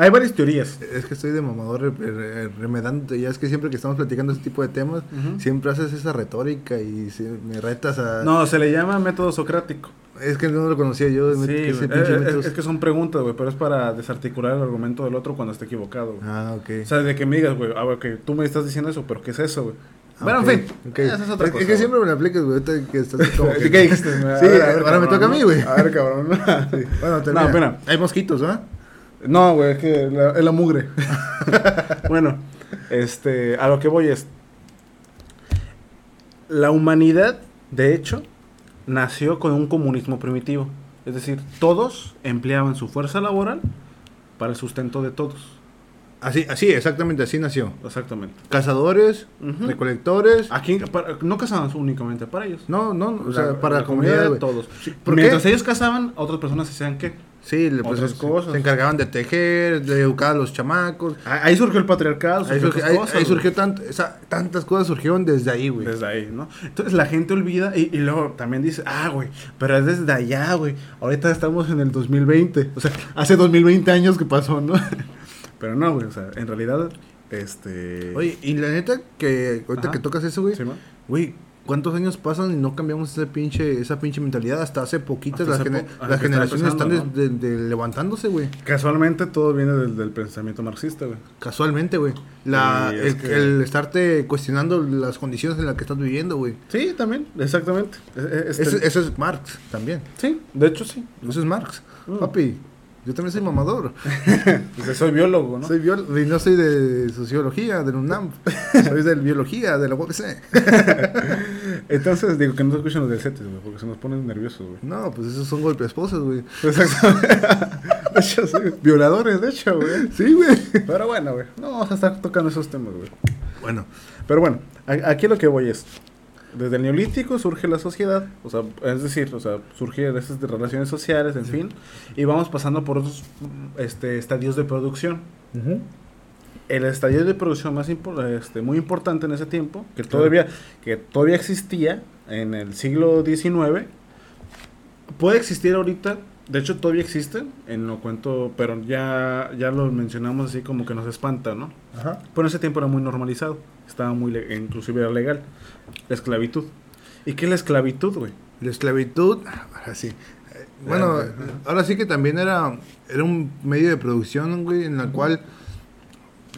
hay varias teorías. Es que estoy de mamador re- re- remedándote. Ya es que siempre que estamos platicando este tipo de temas, siempre haces esa retórica y se- me retas a. No, se le llama método socrático. Es que no lo conocía yo. Sí, que ese Eh, eh, es, que son preguntas, güey, pero es para desarticular el argumento del otro cuando esté equivocado, güey. Ah, ok. O sea, de que me digas, güey, ah, ok, tú me estás diciendo eso, pero ¿qué es eso, güey? Ah, bueno, en fin, ok. esa es otra Es- cosa. Es que siempre me lo aplicas, güey. que estás como ¿Qué dijiste? Sí, ahora me toca a mí, güey. A ver, cabrón. Sí. Bueno, termina. No, espera. Hay mosquitos, ¿ah? No, güey, es que la- es la mugre. bueno, este, a lo que voy es. La humanidad, de hecho, nació con un comunismo primitivo. Es decir, todos empleaban su fuerza laboral para el sustento de todos. Así, así, exactamente, así nació. Exactamente. Cazadores, recolectores. Aquí para- no cazaban únicamente para ellos. No, no, o sea, para la, comunidad, de güey. todos. ¿por Mientras ellos cazaban, otras personas hacían qué? Sí, le- pues, se- cosas. se encargaban de tejer, de educar a los chamacos. Ah, Ahí surgió el patriarcado. Ahí, surgió ahí- cosas, ahí surgió tant- esa- tantas cosas surgieron desde ahí, güey. Desde ahí, ¿no? Entonces la gente olvida y, y luego también dice, ah, güey, pero es desde allá, güey. Ahorita estamos en el 2020. O sea, hace 2020 años que pasó, ¿no? pero no, güey, o sea, en realidad, este... Oye, y la neta que ahorita Ajá. que tocas eso, güey, güey, ¿cuántos años pasan y no cambiamos esa pinche, esa pinche mentalidad? Hasta hace poquitas las, generaciones están de- de levantándose, güey. Casualmente todo viene del, del pensamiento marxista, güey. Casualmente, güey. La, el, es que- el estarte cuestionando las condiciones en las que estás viviendo, güey. Sí, también, exactamente. E- e- este- Eso, eso es Marx también. Sí, de hecho sí. Eso es Marx. Mm. Papi, yo también soy mamador. Pues soy biólogo, ¿no? Soy biol y no soy de sociología, del UNAM. soy de biología, de la UABC. Entonces digo que no se escuchan los del CETES, güey, porque se nos ponen nerviosos, güey. No, pues esos son golpes esposas, güey. Exactamente. de hecho, sí. Violadores, de hecho, güey. Sí, güey. Pero bueno, güey. No vamos a estar tocando esos temas, güey. Bueno, Pero bueno, aquí lo que voy es. Desde el neolítico surge la sociedad, o sea, es decir, o sea, surgieron esas relaciones sociales, en fin, y vamos pasando por otros este, estadios de producción. El estadio de producción más este, muy importante en ese tiempo, que todavía, que todavía existía en el siglo XIX, puede existir ahorita, de hecho todavía existe, en lo cuento, pero ya, ya lo mencionamos así como que nos espanta, ¿no? Ajá. Pero en ese tiempo era muy normalizado, estaba muy, inclusive era legal, la esclavitud. ¿Y qué es la esclavitud, güey? La esclavitud, ahora sí. Eh, Bueno, ahora sí que también era, era un medio de producción, güey, en la cual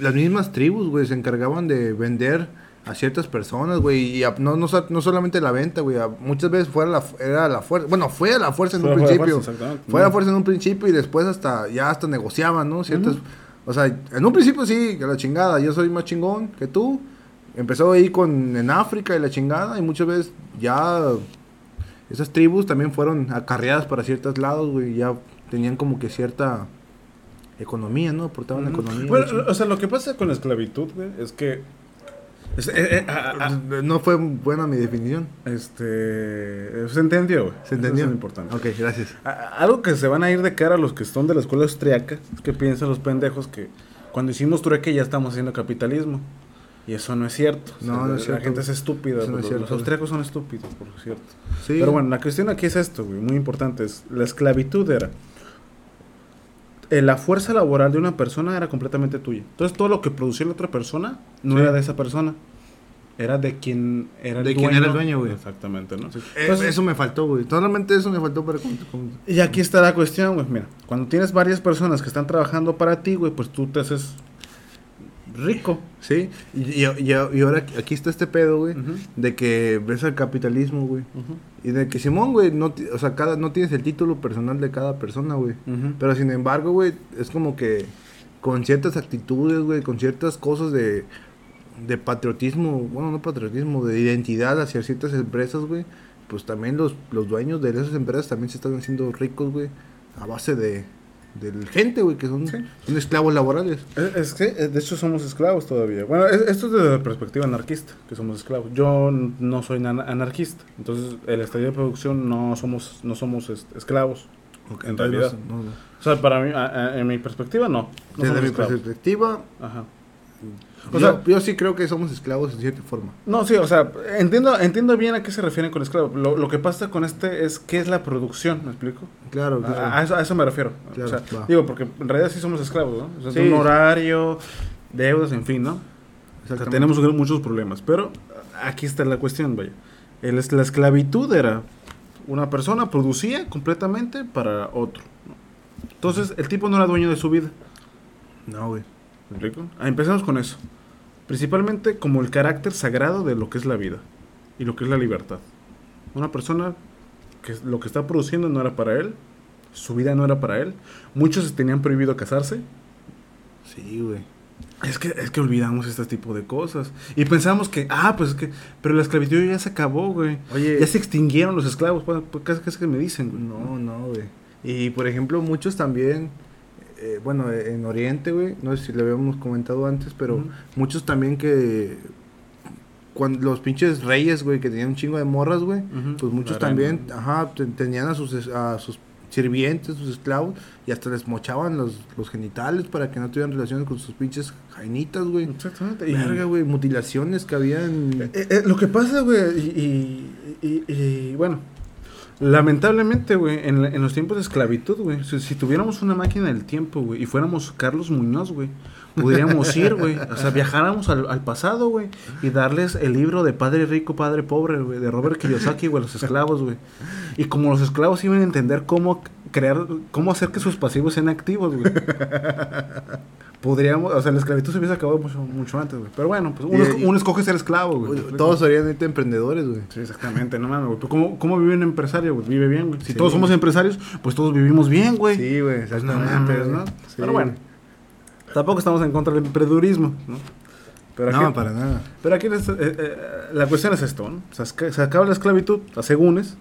las mismas tribus, güey, se encargaban de vender a ciertas personas, güey, y a- no, no, no solamente la venta, güey, a- muchas veces fuera la, fu- era la fuerza, bueno, fue a la fuerza en Fue un a la principio, fuerza, fue a la fuerza en un principio y después hasta, ya hasta negociaban, ¿no? Ciertas, o sea, en un principio sí, que la chingada, yo soy más chingón que tú, empezó ahí con, en África y la chingada, y muchas veces ya esas tribus también fueron acarreadas para ciertos lados, güey, ya tenían como que cierta economía, ¿no? Aportaban Ujú. economía. Bueno, la o sea, lo que pasa con la esclavitud, güey, es que... es- eh, eh, ah, ah, no fue buena mi definición. este... Se entendió, güey. ¿Se entendió? Eso es lo importante. Ok, gracias. A- Algo que se van a ir de cara a los que son de la escuela austriaca es que piensan los pendejos que cuando hicimos trueque ya estamos haciendo capitalismo. Y eso no es cierto. O sea, No, no la, es la cierto. gente es estúpida. No los, es cierto. los austriacos son estúpidos, por cierto. Sí. Pero bueno, la cuestión aquí es esto, güey, muy importante. Es, la esclavitud era... eh, la fuerza laboral de una persona era completamente tuya. Entonces todo lo que producía la otra persona no Sí. era de esa persona. Era de quien era el De dueño. quien era el dueño, güey. Exactamente, ¿no? Eh, Entonces- eso me faltó, güey. Solamente eso me faltó para... Y aquí está la cuestión, güey. Mira, cuando tienes varias personas que están trabajando para ti, güey, pues tú te haces rico. Sí, y, y, ahora aquí está este pedo, güey, de que ves al capitalismo, güey. Y de que Simón, güey, no, o sea, cada, no tienes el título personal de cada persona, güey. Pero sin embargo, güey, es como que con ciertas actitudes, güey, con ciertas cosas de, de patriotismo, bueno, no patriotismo, de identidad hacia ciertas empresas, güey, pues también los, los dueños de esas empresas también se están haciendo ricos, güey, a base de, del gente, güey, que son, Sí. son esclavos laborales. Es, es que, eh, de hecho, somos esclavos todavía. Bueno, es- esto es desde la perspectiva anarquista, que somos esclavos. Yo no soy ana- anarquista. Entonces, el estadio de producción no somos, no somos es- esclavos. En realidad. no- no- O sea, para mí, a- a- en mi perspectiva, no. no Desde mi esclavos. perspectiva, Ajá. O yo, sea- yo sí creo que somos esclavos de cierta forma. No, sí, o sea, entiendo, entiendo bien a qué se refieren con esclavo. Lo, lo que pasa con este es qué es la producción, ¿me explico? Claro, claro. A, a eso, a eso me refiero. Claro, o sea, digo, porque en realidad sí somos esclavos, ¿no? O sea, Sí. un horario, deudas, en fin, ¿no? O sea, Exactamente. tenemos muchos problemas. Pero aquí está la cuestión, vaya. El la esclavitud era una persona producía completamente para otro. ¿no? Entonces, el tipo no era dueño de su vida. No, güey. ¿Me explico? Ah, empecemos con eso. Principalmente como el carácter sagrado de lo que es la vida y lo que es la libertad. Una persona que lo que está produciendo no era para él, su vida no era para él. Muchos tenían prohibido casarse. Sí, güey. Es que, es que olvidamos este tipo de cosas. Y pensamos que, ah, pues es que, pero la esclavitud ya se acabó, güey. Oye. Ya se extinguieron los esclavos, pues, pues, ¿qué, qué es que me dicen, güey? No, no, güey. Y por ejemplo, muchos también, eh, bueno, en Oriente, güey, no sé si lo habíamos comentado antes, pero muchos también que cuando los pinches reyes, güey, que tenían un chingo de morras, güey, pues muchos también, ajá, te- tenían a sus a sus sirvientes, sus esclavos, y hasta les mochaban los, los genitales para que no tuvieran relaciones con sus pinches jainitas, güey. Exactamente. Verga, güey, mutilaciones que habían. Eh, eh, lo que pasa, güey, y, y- y- y, bueno, lamentablemente, güey, en, en los tiempos de esclavitud, güey, si, si tuviéramos una máquina del tiempo, güey, y fuéramos Carlos Muñoz, güey, podríamos ir, güey, o sea, viajáramos al, al pasado, güey, y darles el libro de Padre Rico, Padre Pobre, güey, de Robert Kiyosaki, güey, los esclavos, güey. Y como los esclavos iban a entender cómo crear, cómo hacer que sus pasivos sean activos, güey. Podríamos, o sea, la esclavitud se hubiese acabado mucho, mucho antes, güey. Pero bueno, pues uno, Y- uno escoge ser esclavo, güey. Todos serían emprendedores, güey. Sí, exactamente, no mames, güey. Pero ¿Cómo, ¿Cómo vive un empresario, güey? Vive bien, güey. Si Sí. todos somos empresarios, pues todos vivimos bien, güey. Sí, güey, Pues exactamente. ¿no? Sí. Pero bueno, tampoco estamos en contra del emprendedurismo, ¿no? Pero aquí, No, para nada. pero aquí es, eh, eh, la cuestión es esto, ¿no? O sea, es que se acaba la esclavitud, a segúnes,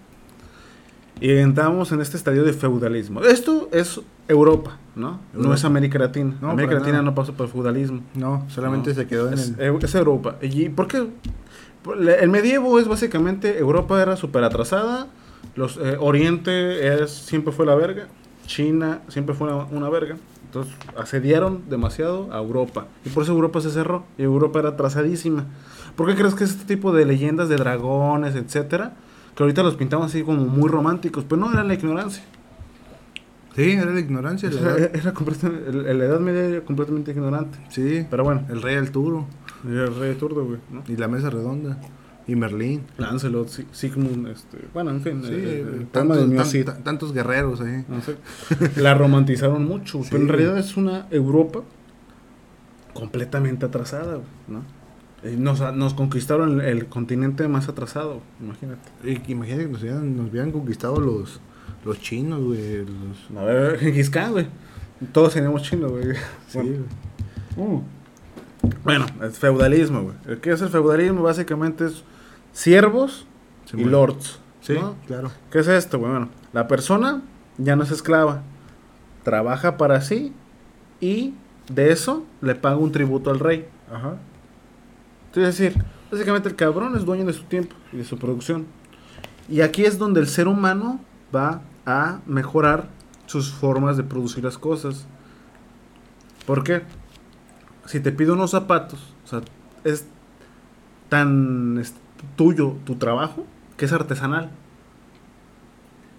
y entramos en este estadio de feudalismo. Esto es Europa, ¿no? No Europa. es América Latina. No, América Latina nada. no pasó por el feudalismo. No, solamente No, se quedó en es, el. Es Europa. ¿Y por qué? El medievo es básicamente, Europa era súper atrasada, los, eh, Oriente es, siempre fue la verga, China siempre fue una, una verga. Entonces asediaron demasiado a Europa. Y por eso Europa se cerró. Y Europa era atrasadísima. ¿Por qué crees que este tipo de leyendas de dragones, etcétera, que ahorita los pintamos así como muy románticos? Pues no, era la ignorancia. Sí, era la ignorancia. la Era, era la Edad Media era completamente ignorante. Sí, Pero bueno, el rey Arturo el rey turdo, güey. ¿no? y la mesa redonda y Merlín. Lancelot, Si- Sigmund, este, bueno, en fin, Sí, eh, tantos, tan- tan- guerreros ahí. No sé. La romantizaron mucho, Sí. pero en realidad es una Europa completamente atrasada, güey, ¿no? Y Nos, nos conquistaron el, el continente más atrasado, imagínate. Y, imagínate que nos hubieran, nos hubieran conquistado los, los chinos, güey. Los, A ver, Gengis Khan, güey. Todos teníamos chino, güey. sí, Bueno. güey. Uh. Bueno, es feudalismo, güey. ¿Qué es el feudalismo? Básicamente es siervos Se y muere. lords. Sí, ¿no? claro. ¿Qué es esto, güey? Bueno, la persona ya no es esclava. Trabaja para sí y de eso le paga un tributo al rey. Ajá. Es decir, básicamente el cabrón es dueño de su tiempo y de su producción. Y aquí es donde el ser humano va a mejorar sus formas de producir las cosas. ¿Por qué? Si te pido unos zapatos, o sea, es tan es tuyo tu trabajo que es artesanal.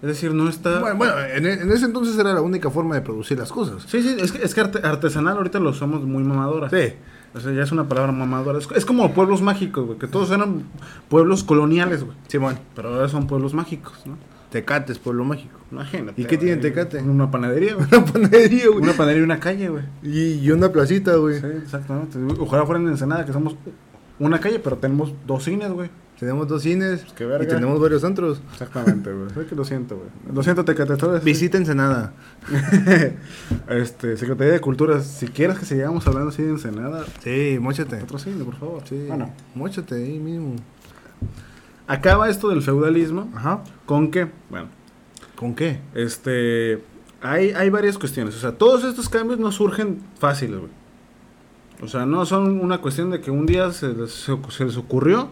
Es decir, no está... Bueno, bueno, en, e- en ese entonces era la única forma de producir las cosas. Sí, sí, es que, es que arte- artesanal ahorita lo somos muy mamadoras. Sí. O sea, ya es una palabra mamadora. Es, es como pueblos mágicos, güey, que todos eran pueblos coloniales, güey. Sí, bueno. Pero ahora son pueblos mágicos, ¿no? Ticates, pueblo mágico. Imagínate. ¿Y qué tiene. Tecate? Una panadería, güey. Una panadería, güey. Una panadería y una calle, güey. Y, y una placita, güey. Sí, exactamente. Ojalá fuera en Ensenada, que somos una calle, pero tenemos dos cines, güey. Tenemos dos cines Pues qué verga. y tenemos varios antros. Exactamente, güey. Sé que lo siento, güey. Lo siento, Tecate. Visita Ensenada. este, Secretaría de Cultura, si quieres que sigamos hablando así de Ensenada, Sí, mochate. otro cine, por favor. Sí, Bueno, mochate ahí mismo. acaba esto del feudalismo Ajá. con que, bueno, ¿Con qué? Este. Hay, hay varias cuestiones. O sea, todos estos cambios no surgen fáciles, güey. O sea, no son una cuestión de que un día se les, se, se les ocurrió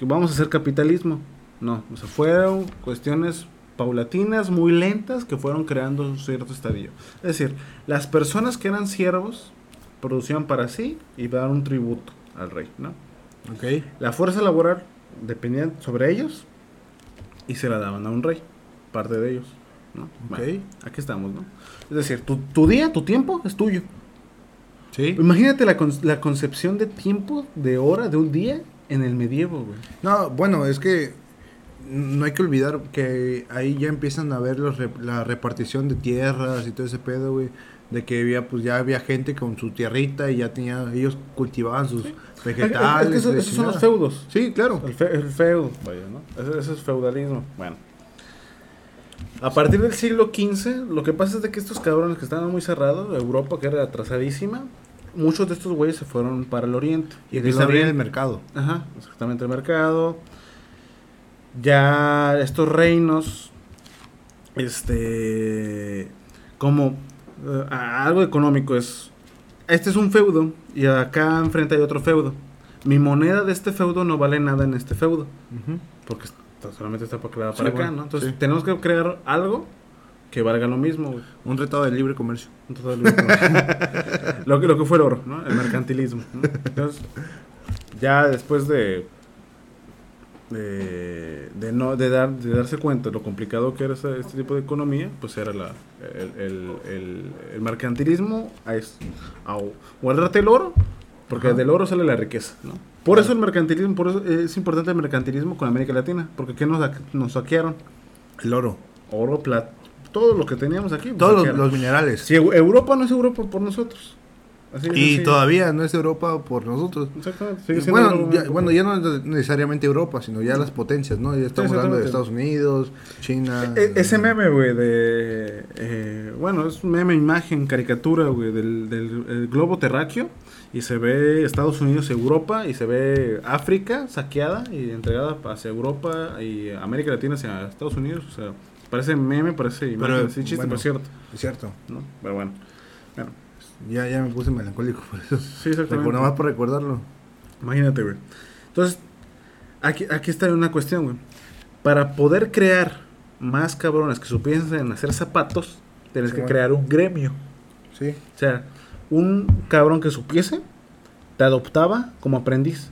que vamos a hacer capitalismo. No, o sea, fueron cuestiones paulatinas, muy lentas, que fueron creando un cierto estadio. Es decir, las personas que eran siervos producían para sí y dar un tributo al rey, ¿no? Ok. La fuerza laboral dependía sobre ellos y se la daban a un rey, parte de ellos, ¿no? Ok. Bueno, aquí estamos, ¿no? Es decir, tu, tu día, tu tiempo es tuyo. Sí. Imagínate la, con- la concepción de tiempo, de hora, de un día en el medievo, güey. No, bueno, es que no hay que olvidar que ahí ya empiezan a ver los rep- la repartición de tierras y todo ese pedo, güey. De que había, pues ya había gente con su tierrita y ya tenía, ellos cultivaban sus vegetales. Es que eso- la esos son los feudos. Sí, claro. El, fe- el feudo, vaya, ¿no? Ese, ese es feudalismo. Bueno. A partir del siglo XV, lo que pasa es de que estos cabrones que estaban muy cerrados, Europa que era atrasadísima, muchos de estos güeyes se fueron para el oriente. Y empieza a abrir el mercado. Ajá, exactamente el mercado. Ya estos reinos, este, como eh, algo económico es, este es un feudo y acá enfrente hay otro feudo. Mi moneda de este feudo no vale nada en este feudo, porque solamente está para, crear Sí, para acá, bueno, ¿no? Entonces sí. tenemos que crear algo que valga lo mismo. güey. Un tratado de libre comercio. Entonces, lo, lo que, lo que fue el oro, ¿no? El mercantilismo. ¿no? Entonces, ya después de de, de no de dar de darse cuenta de lo complicado que era ese- este tipo de economía, pues era la el, el, el, el mercantilismo a, a guardarte el oro, porque Ajá. del oro sale la riqueza, ¿no? Por eso el mercantilismo, por eso es importante el mercantilismo con América Latina, porque ¿qué nos, nos saquearon? El oro. Oro, plata, todo lo que teníamos aquí. nos Todos los, minerales. Si Eu- Europa no es Europa por nosotros. Así y todavía no es Europa por nosotros. Exactamente. Bueno ya, bueno, ya no es necesariamente Europa, sino ya las potencias, ¿no? Ya estamos hablando de. Estados Unidos, China. E- ese eh, meme, güey, de... eh, bueno, es un meme, imagen, caricatura, güey, del, del el globo terráqueo. Y se ve Estados Unidos Europa. Y se ve África saqueada y entregada hacia Europa. Y América Latina hacia Estados Unidos. O sea, parece meme, parece imagen. Pero, sí, chiste, bueno. pero es cierto. Es cierto. ¿no? Pero bueno. Bueno, Ya, ya me puse melancólico por eso. sí, exactamente. Recuerdo más por recordarlo. Imagínate, güey. Entonces, aquí, aquí está una cuestión, güey. Para poder crear más cabrones que supiesen hacer zapatos, tienes Sí, que bueno. crear un gremio. Sí. O sea, un cabrón que supiese, te adoptaba como aprendiz.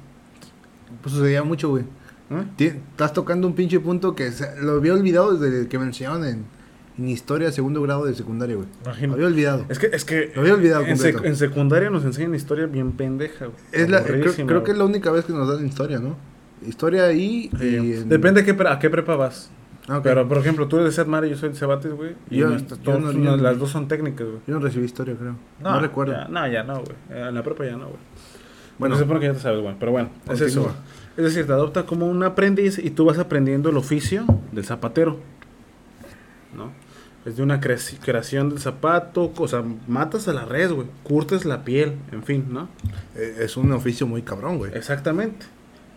Pues sucedía mucho, güey. ¿Eh? Estás tocando un pinche punto que se- lo había olvidado desde que me enseñaron en, en historia segundo grado de secundaria, güey. Lo había olvidado. Es que, es que Lo había olvidado en, sec- completo. en secundaria nos enseñan historia bien pendeja, güey. Es la, creo, que es la única vez que nos dan historia, ¿no? Historia ahí Sí. y... en- Depende a qué, a qué prepa vas. Ah, ok. Pero, por ejemplo, tú eres de Sedmar y yo soy de Cebates, güey. Y Yo- nuestras- yo todos- no- no, yo no- las dos son técnicas, güey. Yo no recibí historia, creo. No, recuerdo. ya- no, ya no, güey. En la prepa ya no, güey. Bueno. Se supone que ya te sabes, güey. Pero bueno, es eso. Es decir, te adopta como un aprendiz y tú vas aprendiendo el oficio del zapatero. ¿No? Es de una creación del zapato, o sea, matas a la res, güey. Curtes la piel, en fin, ¿no? Eh, Es un oficio muy cabrón, güey. Exactamente.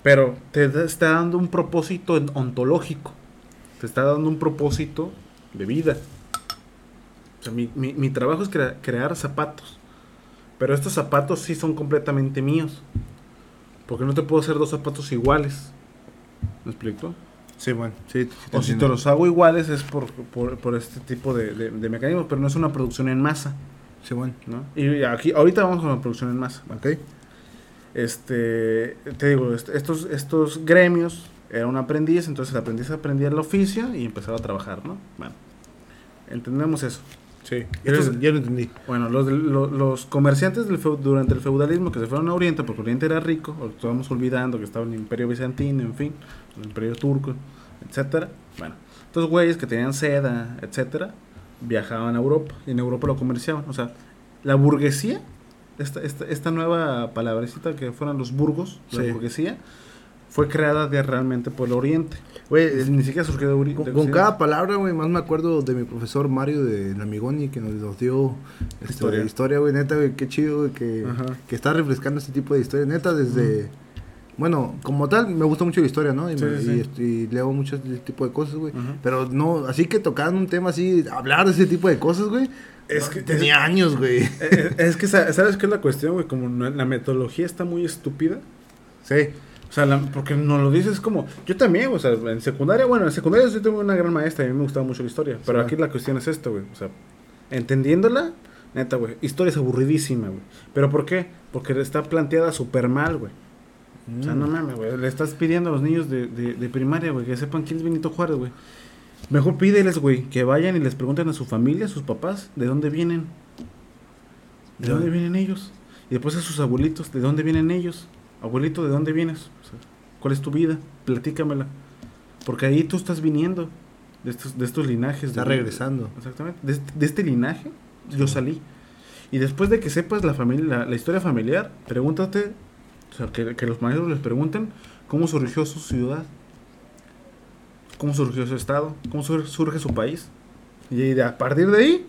Pero te está dando un propósito ontológico. Te está dando un propósito de vida. O sea, mi, mi- mi trabajo es crea- crear zapatos. Pero estos zapatos sí son completamente míos. Porque no te puedo hacer dos zapatos iguales. ¿Me explico? Sí, bueno. Sí, sí te O si te los hago iguales es por, por, por este tipo de, de, de mecanismos. Pero no es una producción en masa. Sí, bueno. ¿no? Y aquí, ahorita vamos con la producción en masa. Ok. este te digo est- estos estos gremios era un aprendiz entonces el aprendiz aprendía el oficio y empezaba a trabajar no bueno entendemos eso Sí. Lo, ya lo entendí. bueno los los comerciantes del feu- durante el feudalismo que se fueron a Oriente porque Oriente era rico o estamos olvidando que estaba el Imperio bizantino en fin el Imperio turco etcétera bueno estos güeyes que tenían seda etcétera viajaban a Europa y en Europa lo comerciaban o sea la burguesía esta, esta, esta nueva palabrecita que fueron los burgos, la Sí. burguesía, fue creada de, realmente por el Oriente. Güey, Es- es- Ni siquiera surgió de Oriente. con, con cada palabra, güey, más me acuerdo de mi profesor Mario de Lamigoni que nos, nos dio este, Historia. historia, güey, neta, güey, qué chido, güey, que, que está refrescando este tipo de historia, neta, desde... Bueno, como tal, me gusta mucho la historia, ¿no? Y, Sí, me- sí, y sí. este, y leo mucho este tipo de cosas, güey. Pero no, así que tocaban un tema así, hablar de ese tipo de cosas, güey. Es que- tenía años, güey. Eh, es que, sa- ¿sabes qué es la cuestión, güey? Como la metodología está muy estúpida. Sí. O sea, la- porque nos lo dices como... Yo también, o sea, en secundaria, bueno, en secundaria yo tuve una gran maestra y a mí me gustaba mucho la historia. Pero Sí, aquí la cuestión es esto, güey. O sea, entendiéndola, Neta, güey. Historia es aburridísima, güey. ¿Pero por qué? Porque está planteada súper mal, güey. O sea, no Mm. mames, güey. Le estás pidiendo a los niños de, de, de primaria, güey, que sepan quién es Benito Juárez, güey. Mejor pídeles, güey, que vayan y les pregunten a su familia, a sus papás, de dónde vienen. ¿De dónde vienen ellos? Y después a sus abuelitos, ¿de dónde vienen ellos? Abuelito, ¿de dónde vienes? O sea, ¿Cuál es tu vida? Platícamela. Porque ahí tú estás viniendo de estos, de estos linajes. Está de- regresando. Exactamente. De, este- de este linaje, yo salí. Y después de que sepas la familia, la, la historia familiar, pregúntate, o sea, que, que los maestros les pregunten cómo surgió su ciudad, cómo surgió su estado, cómo sur- surge su país. Y a partir de ahí,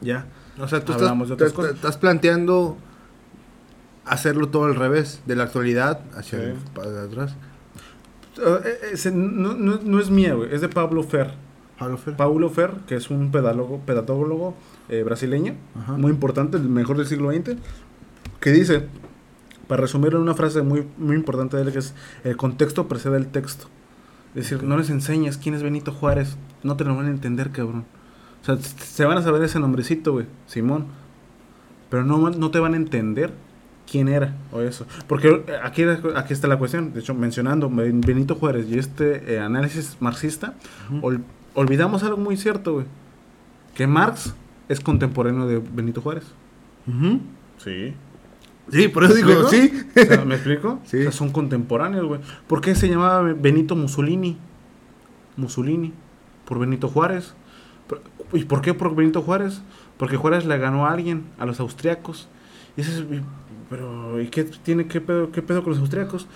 ya. O sea, tú Hablamos de estás, otras te- cosas. te- estás planteando hacerlo todo al revés, de la actualidad hacia Sí. el- para atrás. Eh, eh, ese no, no- no es mía, güey, es de Pablo Fer. Pablo Fer. Paulo Fer, que es un pedagogo, pedagogo eh, brasileño, Ajá. muy importante, el mejor del siglo XX, que dice, para resumir en una frase muy, muy importante de él, que es, el contexto precede el texto. Es decir, no les enseñes quién es Benito Juárez, no te lo van a entender, cabrón. O sea, se van a saber ese nombrecito, güey, Simón, pero no, no te van a entender quién era o eso. Porque eh, aquí, aquí está la cuestión, de hecho, mencionando Ben- Benito Juárez y este eh, análisis marxista, ol- olvidamos algo muy cierto, güey. Que Marx es contemporáneo de Benito Juárez. Sí. Sí, por eso digo, ¿Me sí. ¿Me explico? Sí. O sea, son contemporáneos, güey. ¿Por qué se llamaba Benito Mussolini? Mussolini. Por Benito Juárez. ¿Y por qué por Benito Juárez? Porque Juárez le ganó a alguien, a los austriacos. Y ese es- pero, ¿y qué tiene qué pedo, qué pedo con los austriacos?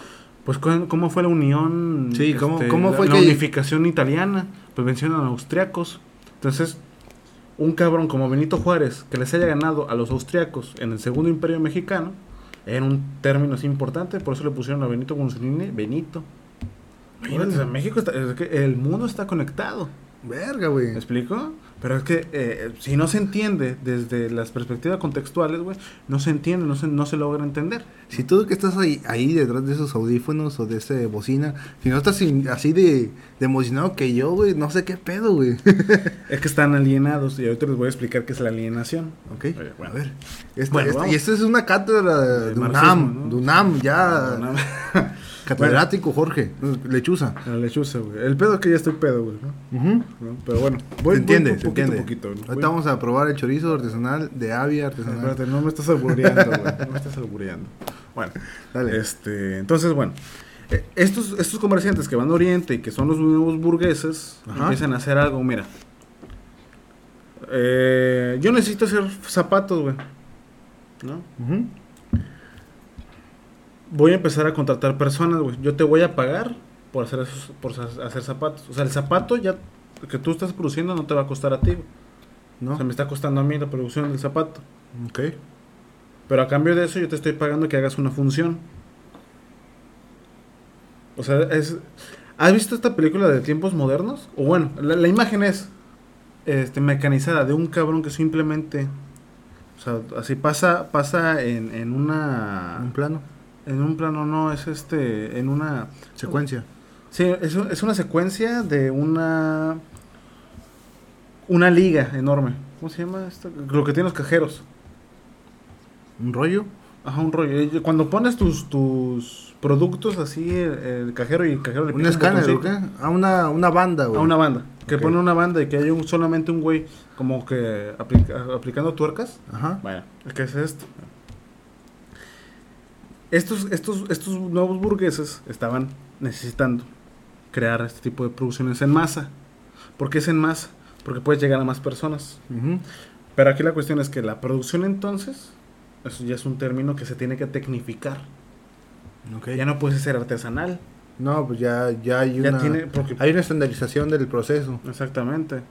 Pues ¿cuál- cómo fue la unión, este, Sí, ¿cómo- cómo la, fue la que- unificación italiana? Pues vencieron a los austriacos. Entonces, un cabrón como Benito Juárez, que les haya ganado a los austriacos en el segundo imperio mexicano, era un término así importante, por eso le pusieron a Benito Mussolini Benito. Sea, México está, el mundo está conectado. Verga, güey. ¿Me explico? Pero es que eh, si no se entiende desde las perspectivas contextuales, güey, no se entiende, no se, no se logra entender. Si tú que estás ahí, ahí detrás de esos audífonos o de esa bocina, si no estás sin- así de, de emocionado que yo, güey, no sé qué pedo, güey. Es que están alienados y ahorita les voy a explicar qué es la alienación. ok, Oye, bueno. a ver. Esta- Bueno, esta- y esto es una cátedra De de, UNAM, marxismo, ¿no? de UNAM, ya. Catedrático Jorge, lechuza. La lechuza, güey. El pedo es que ya estoy pedo, güey. ¿no? ¿No? Pero bueno, voy, entiende, poquito entiende. poquito. ¿no? Ahorita Voy- vamos a probar el chorizo artesanal de Avia artesanal. Espérate, no me estás albureando, güey. No me estás albureando. Bueno, Dale. Este, entonces, bueno. eh, Estos, estos comerciantes que van a Oriente y que son los nuevos burgueses Ajá. empiezan a hacer algo, mira. Eh, yo necesito hacer zapatos, güey. ¿No? Ujú. Voy a empezar a contratar personas, güey. Yo te voy a pagar por hacer esos, por hacer zapatos. O sea, el zapato ya que tú estás produciendo no te va a costar a ti. güey. ¿No? O sea, me está costando a mí la producción del zapato. Ok. Pero a cambio de eso yo te estoy pagando que hagas una función. O sea, es... ¿Has visto esta película de tiempos modernos? O bueno, la, la imagen es este, mecanizada de un cabrón que simplemente... O sea, así pasa, pasa en, en una... Un plano. En un plano, no, es este... En una... Secuencia. Sí, es, un- es una secuencia de una... Una liga enorme. ¿Cómo se llama esto? Lo que tienen los cajeros. Un rollo. Ajá, un rollo. Cuando pones tus, tus productos así, el, el cajero y el cajero le Un escáner, ¿o botoncito qué? A una, una banda, güey. A una banda. Que pone una banda y que hay un, solamente un güey como que aplica- aplicando tuercas. Ajá. Bueno, ¿qué es esto? Estos, estos, estos nuevos burgueses estaban necesitando crear este tipo de producciones en masa. ¿Por qué es en masa? Porque puedes llegar a más personas. Pero aquí la cuestión es que la producción entonces, eso ya es un término que se tiene que tecnificar. Ya no puede ser artesanal. No, pues ya, ya hay Ya una... tiene, porque, Hay una estandarización del proceso. exactamente.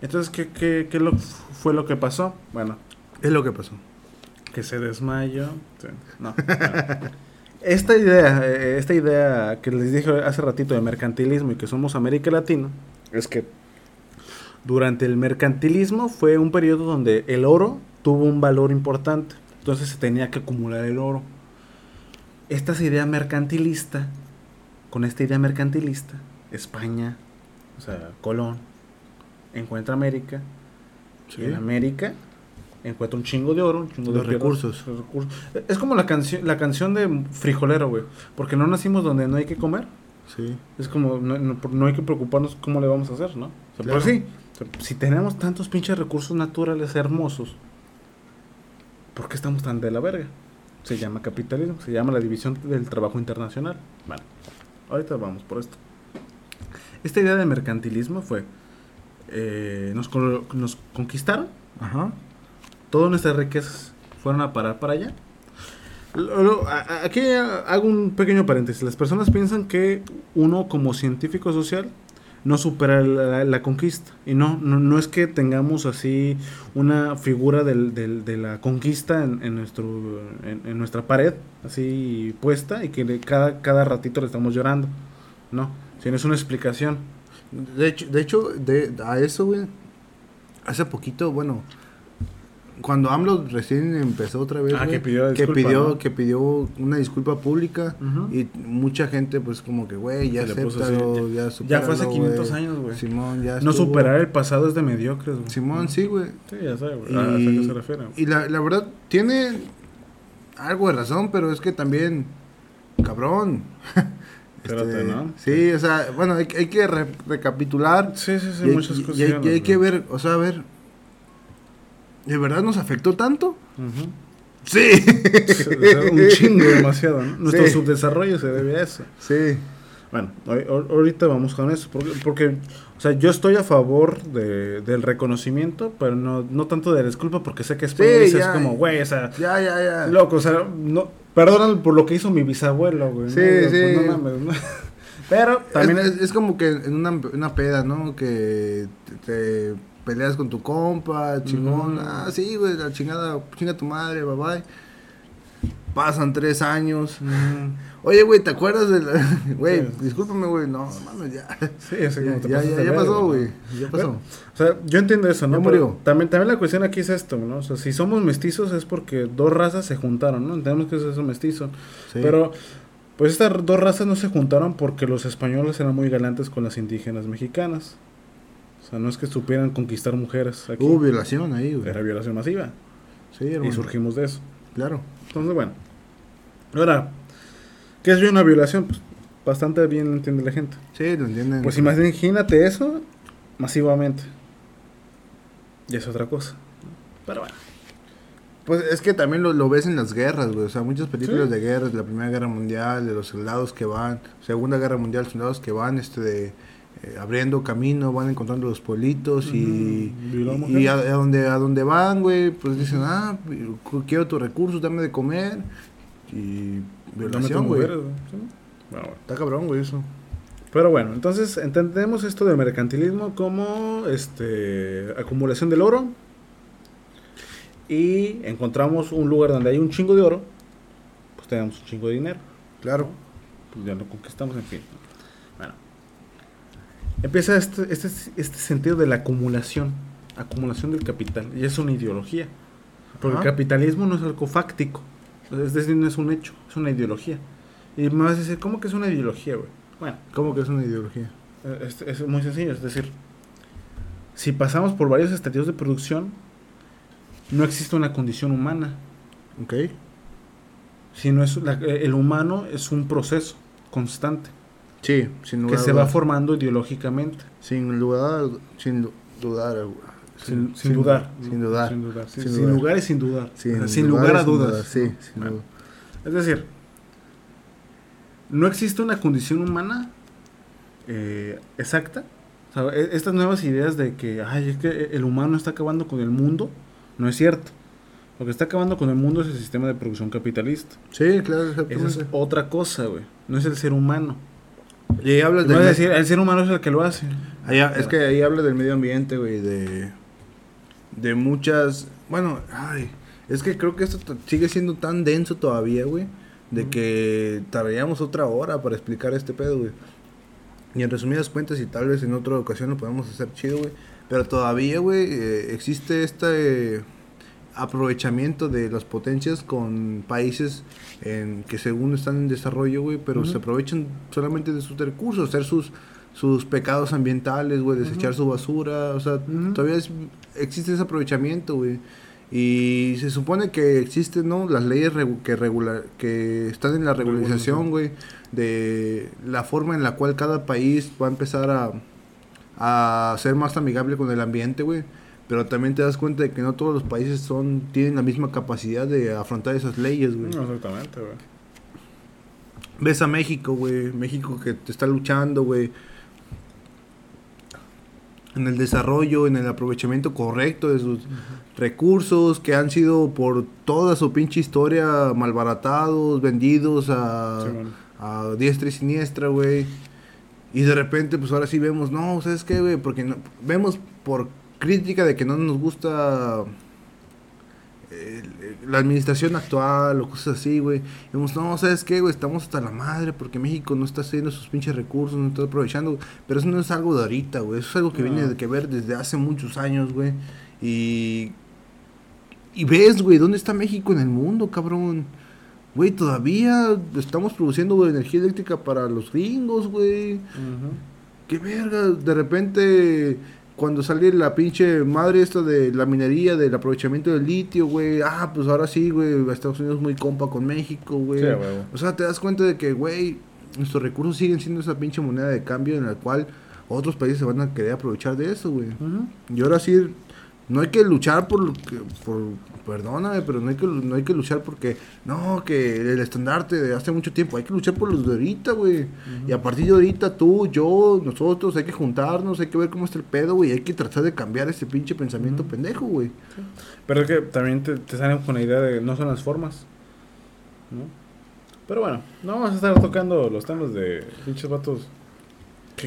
Entonces, ¿qué, qué, qué lo, fue lo que pasó? Bueno, Es lo que pasó. Que se desmayó. No. Esta idea, eh, esta idea que les dije hace ratito de mercantilismo y que somos América Latina, es que durante el mercantilismo fue un periodo donde el oro tuvo un valor importante. Entonces se tenía que acumular el oro. Esta idea mercantilista, con esta idea mercantilista, España, o sea, Colón, encuentra América. Y en América encuentra un chingo de oro, un chingo Los de piedras, recursos. los recursos. Es como la canción, la canción de frijolero, güey. Porque no nacimos donde no hay que comer. Sí. Es como, no, no- no hay que preocuparnos cómo le vamos a hacer, ¿no? O sea, Claro. Pues sí, si tenemos tantos pinches recursos naturales hermosos, ¿por qué estamos tan de la verga? Se llama capitalismo, se llama la división del trabajo internacional. Bueno, ahorita vamos por esto. Esta idea de mercantilismo fue, eh, nos, nos conquistaron, Ajá. Todas nuestras riquezas fueron a parar para allá. Aquí hago un pequeño paréntesis. Las personas piensan que uno como científico social no supera la, la conquista. Y no, no, no es que tengamos así una figura del- del- de la conquista en, en nuestro, en, en nuestra pared, así puesta, y que cada, cada ratito le estamos llorando. No, sino es una explicación. De hecho, de hecho, de, a eso, güey, hace poquito, bueno, cuando AMLO recién empezó otra vez, Ah, güey, que pidió que disculpa, pidió, ¿no? que pidió una disculpa pública Ujú. y mucha gente, pues, como que, güey, ya Se acéptalo, así, ya Ya fue hace supéralo, 500 güey. años, güey. Simón, ya No estuvo. superar el pasado es de mediocres, güey. Simón, sí, güey. Sí, ya sabes, güey. ¿A qué se refiere? Y la, la verdad, tiene algo de razón, pero es que también, cabrón. Espérate, ¿no? Sí, o sea, bueno, hay, hay que re- recapitular. Sí, sí, sí, y, muchas y- cosas. y hay, y hay que ver, o sea, a ver, ¿de verdad nos afectó tanto? Sí. un chingo demasiado, ¿no? Nuestro Sí. subdesarrollo se debe a eso. Sí. Bueno, ahorita vamos con eso. Porque, porque, o sea, yo estoy a favor de, del reconocimiento, pero no, no tanto de la disculpa, porque sé que es, Sí, es ya. como, güey, o sea, Ya, ya, ya. loco, o sea, no, perdónalo por lo que hizo mi bisabuelo, güey. Sí, ¿no? sí. Pues no mames, ¿no? Pero también es, es- es como que en una, una peda, ¿no? Que te, te peleas con tu compa, chingón. Ujú. Ah, sí, güey, la chingada, chinga tu madre, bye bye. Pasan tres años. Oye, güey, ¿te acuerdas de la... Güey, Sí. discúlpame, güey. No, mames, ya. Sí, ese como Ya, te ya, ya, ya pasó, güey. Ya pasó. Bueno, o sea, yo entiendo eso, ¿no? Pero murió. También, también la cuestión aquí es esto, ¿no? O sea, si somos mestizos es porque dos razas se juntaron, ¿no? Entendemos que eso es un mestizo. Sí. Pero, pues estas dos razas no se juntaron porque los españoles eran muy galantes con las indígenas mexicanas. Sea, no es que supieran conquistar mujeres aquí. Hubo violación ahí, güey. Era violación masiva. Sí, hermano. Y surgimos de eso. Claro. Entonces, bueno. Ahora, ¿qué es una violación? Pues bastante bien entiende la gente. Sí, lo entienden. Pues imagínate eso masivamente. Y es otra cosa. Pero bueno. Pues es que también lo, lo ves en las guerras, güey. O sea, muchas películas Sí. de guerras, de la Primera Guerra Mundial, de los soldados que van, Segunda Guerra Mundial, soldados que van este, de, eh, abriendo camino, van encontrando los pueblitos y, y, a, a donde, a donde van, güey, pues dicen, ah, quiero tus recursos, dame de comer. Y Dame violación, güey. Sí. Bueno. Está cabrón, güey, eso. Pero bueno, entonces entendemos esto del mercantilismo como este acumulación del oro. Y encontramos un lugar donde hay un chingo de oro. Pues tenemos un chingo de dinero. Claro. Pues ya lo conquistamos, en fin. Empieza este, este, este sentido de la acumulación. Acumulación del capital. Y es una ideología. Porque Ajá. el capitalismo no es algo fáctico. Es decir, no es un hecho. Es una ideología. Y me vas a decir, ¿cómo que es una ideología, güey? Bueno. ¿Cómo que es una ideología? Eh, Es, es muy sencillo, es decir, si pasamos por varios estadios de producción, no existe una condición humana, Ok. sino es la- el humano es un proceso constante Sí, sin que lugar a se va formando ideológicamente, Sin dudar, sin du- dudar. güey. sin, sin dudar, Sin dudar. sin, dudar, Sin sin dudar. lugar y sin dudar, Sin, sin lugar a sin dudas. dudar, Sí, ¿no? sin Bueno, duda. Es decir, no existe una condición humana eh, exacta. O sea, e- estas nuevas ideas de que, ay, es que el humano está acabando con el mundo, no es cierto. Lo que está acabando con el mundo es el sistema de producción capitalista. Sí, claro, Esa es otra cosa, güey. No es el ser humano. Y ahí hablas decir, el ser humano es el que lo hace. ahí es que ahí habla del medio ambiente, güey, de de muchas, bueno, ay, es que creo que esto sigue siendo tan denso todavía, güey, de que tardaríamos otra hora para explicar este pedo, güey. Y en resumidas cuentas, y tal vez en otra ocasión lo podemos hacer chido, güey, pero todavía, güey, eh, existe este aprovechamiento de las potencias con países en que según están en desarrollo, güey, pero se aprovechan solamente de sus recursos, hacer sus sus pecados ambientales, güey, desechar su basura, o sea, todavía es- existe ese aprovechamiento, güey. Y se supone que existen, ¿no? Las leyes regu- que, regular, que están en la regularización, güey, de la forma en la cual cada país va a empezar a, a ser más amigable con el ambiente, güey. Pero también te das cuenta de que no todos los países son tienen la misma capacidad de afrontar esas leyes, güey. No, exactamente, güey. Ves a México, güey. México que te está luchando, güey. En el desarrollo, en el aprovechamiento correcto de sus recursos que han sido por toda su pinche historia malbaratados, vendidos a, Sí, bueno. a diestra y siniestra, güey. Y de repente, pues ahora sí vemos, no, ¿sabes qué, güey? Porque no- vemos por crítica de que no nos gusta eh, la administración actual o cosas así, güey. Vemos, no, ¿sabes qué, güey? Estamos hasta la madre porque México no está haciendo sus pinches recursos, no está aprovechando. Pero eso no es algo de ahorita, güey. Eso es algo que No. viene de que ver desde hace muchos años, güey. Y. Y ves, güey, ¿dónde está México en el mundo, cabrón? Güey, todavía estamos produciendo energía eléctrica para los gringos, güey. Qué verga, de repente cuando sale la pinche madre esta de la minería, del aprovechamiento del litio, güey, ah, pues ahora sí, güey, Estados Unidos es muy compa con México, güey. Sí, o sea, te das cuenta de que, güey, nuestros recursos siguen siendo esa pinche moneda de cambio en la cual otros países se van a querer aprovechar de eso, güey. Y ahora sí, no hay que luchar por, por perdóname, pero no hay que no hay que luchar porque no, que el estandarte de hace mucho tiempo, hay que luchar por los de ahorita, güey. Y a partir de ahorita tú, yo, nosotros hay que juntarnos, hay que ver cómo está el pedo, güey, hay que tratar de cambiar ese pinche pensamiento pendejo, güey. Pero es que también te, te salen con la idea de no son las formas. ¿no? Pero bueno, no vamos a estar tocando los temas de pinches vatos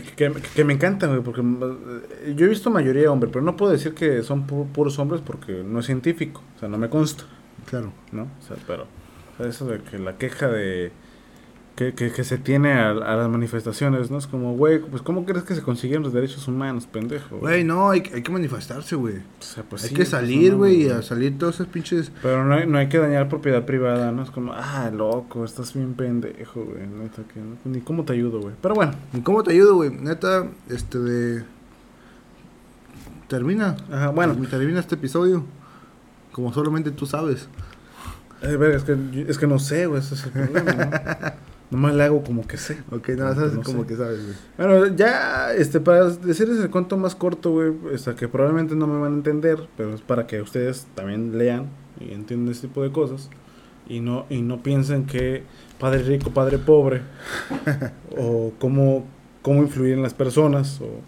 que, que, me encantan, güey, porque eh, yo he visto mayoría hombre, pero no puedo decir que son pu- puros hombres porque no es científico, o sea, no me consta, Claro. ¿no? O sea, pero o sea, eso de que la queja de que, que, que se tiene a, a las manifestaciones, ¿no? Es como, güey, pues ¿cómo crees que se consiguieron los derechos humanos, pendejo? Güey, no, hay, hay que manifestarse, güey. O sea, pues hay sí, que pues, salir, no, güey, y a salir todos esos pinches... Pero no hay, no hay que dañar propiedad privada, ¿no? Es como, ah, loco, estás bien pendejo, güey. Neta, que no- ni cómo te ayudo, güey. Pero bueno, ¿Y cómo te ayudo, güey? Neta, este de... Termina. ajá, bueno. Termina este episodio. Como solamente tú sabes. Eh, verga, es, que, es que no sé, güey, ese es el problema, ¿no? Nomás le hago como que sé. Ok, no, sabes No como sé. que sabes, güey. Bueno, ya, este, para decirles el cuento más corto, güey, hasta que probablemente no me van a entender, pero es para que ustedes también lean y entiendan este tipo de cosas. Y no, y no piensen que padre rico, padre pobre, o cómo, cómo influir en las personas, o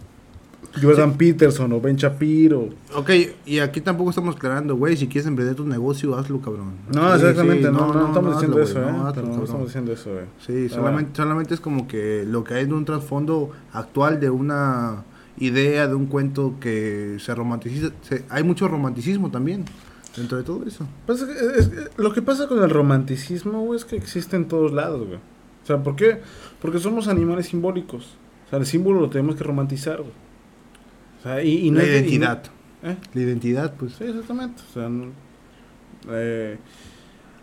Jordan Peterson, o Ben Shapiro. Ok, y aquí tampoco estamos aclarando, güey, si quieres emprender tu negocio, hazlo, cabrón. No, Sí, exactamente, sí, no, no, estamos diciendo eso, güey, ¿eh? no, hazlo, cabrón. estamos diciendo eso, güey. Sí, solamente, solamente es como que lo que hay en un trasfondo actual de una idea, de un cuento que se romanticiza. se- hay mucho romanticismo también dentro de todo eso. Pues es es lo que pasa con el romanticismo, güey, es que existe en todos lados, güey. O sea, ¿por qué? Porque somos animales simbólicos. O sea, el símbolo lo tenemos que romantizar, güey. O sea, y, y no la no- identidad. ¿Eh? La identidad, pues. Sí, exactamente. O sea, no- eh,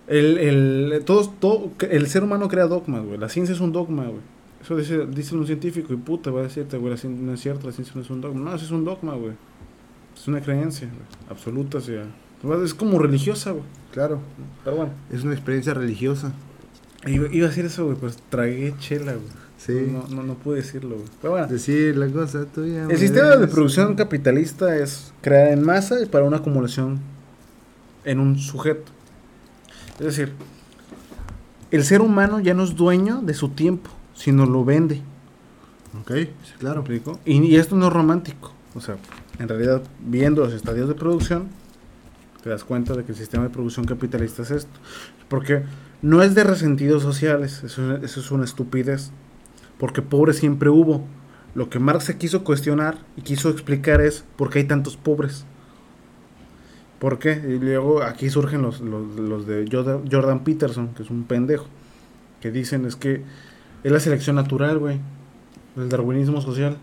el, el, todos, todo, el ser humano crea dogmas, güey. La ciencia es un dogma, güey. Eso dice, dice un científico y puta, va a decirte, güey, la ciencia no es cierto, la ciencia no es un dogma. No, eso es un dogma, güey. Es una creencia, güey, absoluta, o sea. Es como religiosa, güey. Claro. Pero bueno. Es una experiencia religiosa. Iba, iba a decir eso, güey, pues tragué chela, güey. Sí. No, no, no pude decirlo, güey. Pero bueno. Decir la cosa tuya. El sistema de producción capitalista es crear en masa y para una acumulación en un sujeto. Es decir, el ser humano ya no es dueño de su tiempo, sino lo vende. Ok, sí, ¿Me claro. Y, y esto no es romántico. O sea, en realidad, viendo los estadios de producción, te das cuenta de que el sistema de producción capitalista es esto. Porque no es de resentidos sociales, eso, eso es una estupidez. Porque pobres siempre hubo. Lo que Marx se quiso cuestionar y quiso explicar es por qué hay tantos pobres. ¿Por qué? Y luego aquí surgen los, los, los de Jordan Peterson, que es un pendejo, que dicen es que es la selección natural, güey. El darwinismo social.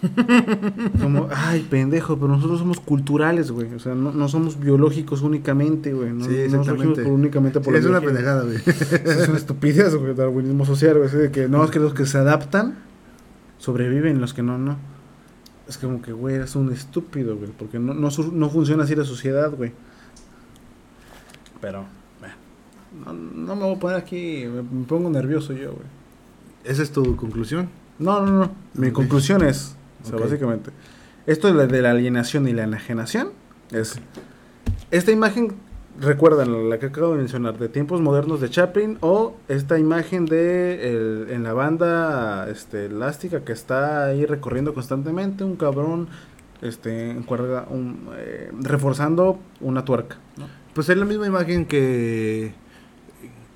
Como, ay, pendejo, pero nosotros somos culturales, güey. O sea, no, no somos biológicos únicamente, güey. No, Sí, exactamente. por- únicamente por Sí, la es una pendejada, güey. Es una estupidez, güey, el darwinismo social, güey. de que no, es que los que se adaptan sobreviven, los que no, no. Es como que, güey, eres un estúpido, güey. Porque no, no, no funciona así la sociedad, güey. Pero, bueno, no, no me voy a poner aquí, me, me pongo nervioso yo, güey. ¿Esa es tu conclusión? No, no, no. Mi conclusión es, o sea, básicamente, esto de la, de la alienación y la enajenación es, esta imagen, recuerdan la que acabo de mencionar, de tiempos modernos de Chaplin, o esta imagen de el- en la banda este, elástica que está ahí recorriendo constantemente, un cabrón este, un, eh, reforzando una tuerca. ¿no? Pues es la misma imagen que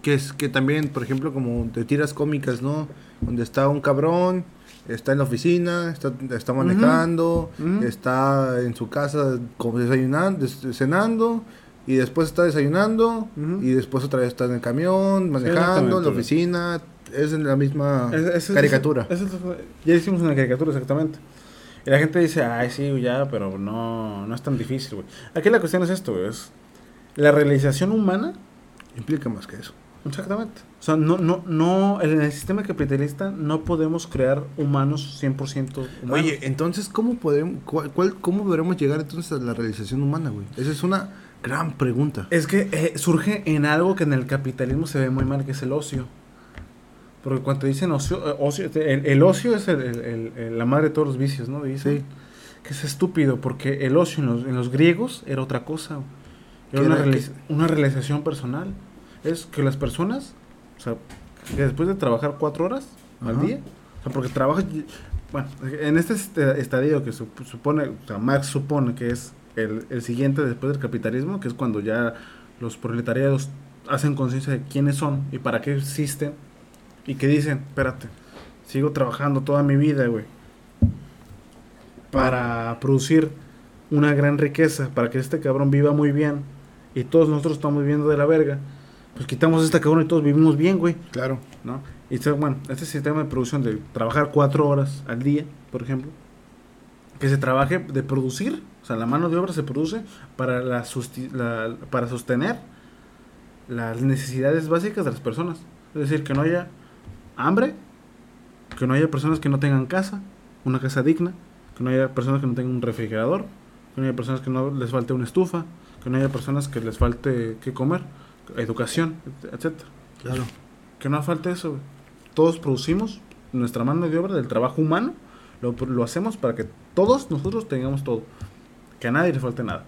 que es que también, por ejemplo, como de tiras cómicas, ¿no? Donde está un cabrón, está en la oficina, está, está manejando, está en su casa como desayunando, des- cenando, y después está desayunando, y después otra vez está en el camión, manejando, en la oficina, es en la misma Es- es- es- caricatura. ya hicimos una caricatura, exactamente. Y la gente dice, ay, sí, ya, pero no, no es tan difícil, güey. Aquí la cuestión es esto, güey, es la realización humana, Implica más que eso. Exactamente. O sea, no, no, no, en el sistema capitalista no podemos crear humanos 100% humanos. Oye, entonces, ¿cómo podemos, cuál, cuál- cómo podremos llegar entonces a la realización humana, güey? Esa es una gran pregunta. Es que eh, surge en algo que en el capitalismo se ve muy mal, que es el ocio. Porque cuando dicen ocio, eh, ocio el, el ocio es el- el- la madre de todos los vicios, ¿no? Dicen Sí. que es estúpido, porque el ocio en los, en los griegos era otra cosa. Era ¿Qué una, una realización personal. Es que las personas, o sea, que después de trabajar cuatro horas al día, o sea, porque trabajas, bueno, en este est- estadio que sup- supone, o sea, Marx supone que es el, el siguiente después del capitalismo, que es cuando ya los proletariados hacen conciencia de quiénes son y para qué existen, y que dicen, espérate, sigo trabajando toda mi vida, güey, para producir una gran riqueza, para que este cabrón viva muy bien, y todos nosotros estamos viviendo de la verga, pues quitamos a este cabrón y todos vivimos bien, güey. Claro. ¿no? Y este, bueno, este sistema de producción de trabajar cuatro horas al día, por ejemplo, que se trabaje de producir, o sea, la mano de obra se produce para, la susti- la- para sostener las necesidades básicas de las personas. Es decir, que no haya hambre, que no haya personas que no tengan casa, una casa digna, que no haya personas que no tengan un refrigerador, que no haya personas que no les falte una estufa, que no haya personas que les falte que comer, educación, etcétera. Claro. Que no falte eso, güey. Todos producimos nuestra mano de obra del trabajo humano, lo, lo hacemos para que todos nosotros tengamos todo. Que a nadie le falte nada.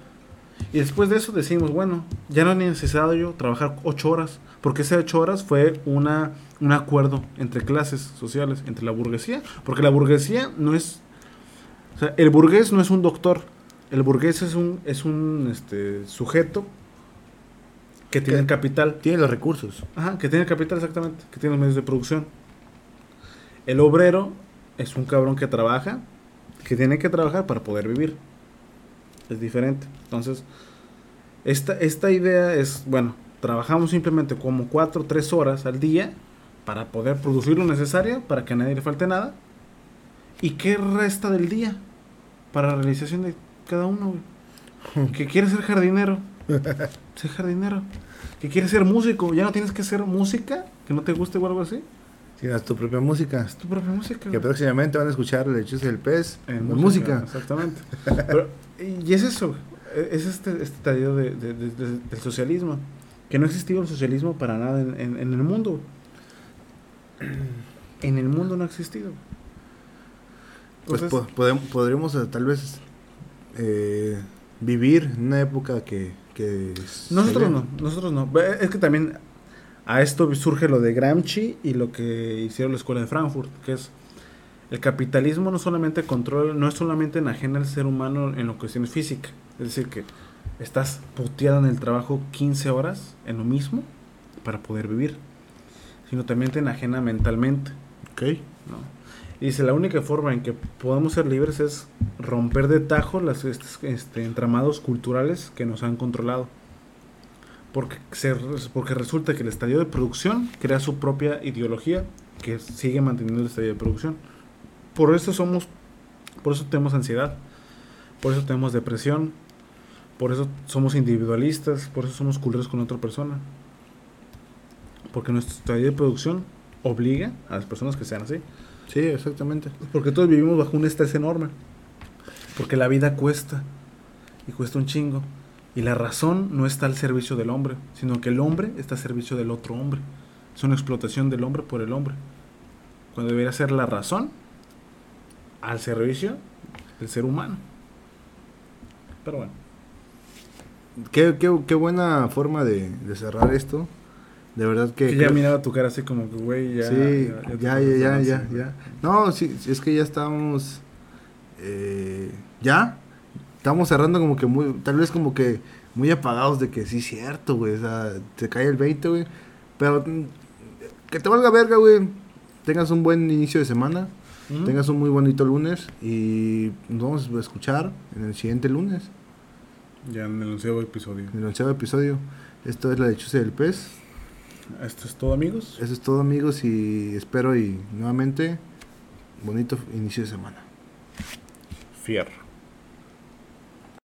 Y después de eso decimos, bueno, ya no es necesario trabajar ocho horas, porque ese ocho horas fue una, un acuerdo entre clases sociales, entre la burguesía, porque la burguesía no es... O sea, el burgués no es un doctor, el burgués es un, es un este, sujeto que tiene el capital. Tiene los recursos. Ajá, que tiene el capital exactamente, que tiene los medios de producción. El obrero es un cabrón que trabaja, que tiene que trabajar para poder vivir. Es diferente. Entonces, esta, esta idea es, bueno, trabajamos simplemente como 4 3 horas al día para poder producir lo necesario, para que a nadie le falte nada. ¿Y qué resta del día? Para la realización de cada uno, güey. Que quiere ser jardinero. Ser jardinero. Que quiere ser músico. Ya no tienes que ser música que no te guste o algo así. Tienes tu propia música. Es tu propia música. Que próximamente van a escuchar el hechizo del pez En música. Exactamente. Pero, y es eso. Es este, este estadio de, de- de- de- del socialismo. Que no ha existido el socialismo para nada en, en- en el mundo. En el mundo no ha existido. Pues Entonces, po- podem- podremos eh, tal vez eh, vivir en una época que... que Nosotros no, nosotros no. Es que también a esto surge lo de Gramsci y lo que hicieron la escuela de Frankfurt, que es el capitalismo no solamente controla, no es solamente enajena al ser humano en lo cuestiones físicas, es decir que estás puteado en el trabajo 15 horas en lo mismo para poder vivir, sino también te enajena mentalmente. Ok. ¿no? Y dice, la única forma en que podemos ser libres es romper de tajo los este, entramados culturales que nos han controlado. Porque, se, porque resulta que el estadio de producción crea su propia ideología que sigue manteniendo el estadio de producción. Por eso somos, por eso tenemos ansiedad, por eso tenemos depresión, por eso somos individualistas, por eso somos culeros con otra persona. Porque nuestro estadio de producción obliga a las personas que sean así. Sí, exactamente. Porque todos vivimos bajo un estrés enorme. Porque la vida cuesta. Y cuesta un chingo. Y la razón no está al servicio del hombre, sino que el hombre está al servicio del otro hombre. Es una explotación del hombre por el hombre. Cuando debería ser la razón al servicio del ser humano. Pero bueno. Qué, qué, qué buena forma de, de cerrar esto. De verdad que... Que ya creo- miraba tu cara así como que, güey, ya. sí, ya, ya, ya, ya, ya. No, sí, sí, es que ya estamos... eh, ya. Estamos cerrando como que muy... Tal vez como que muy apagados de que sí es cierto, güey. O sea, te cae el 20, güey. Pero mm, que te valga verga, güey. Tengas un buen inicio de semana. Tengas un muy bonito lunes. Y nos vamos a escuchar en el siguiente lunes. Ya en el onceavo episodio. En el onceavo episodio. Esto es la lechuza del pez. Esto es todo, amigos. Eso es todo amigos y espero y nuevamente bonito inicio de semana. Fierro.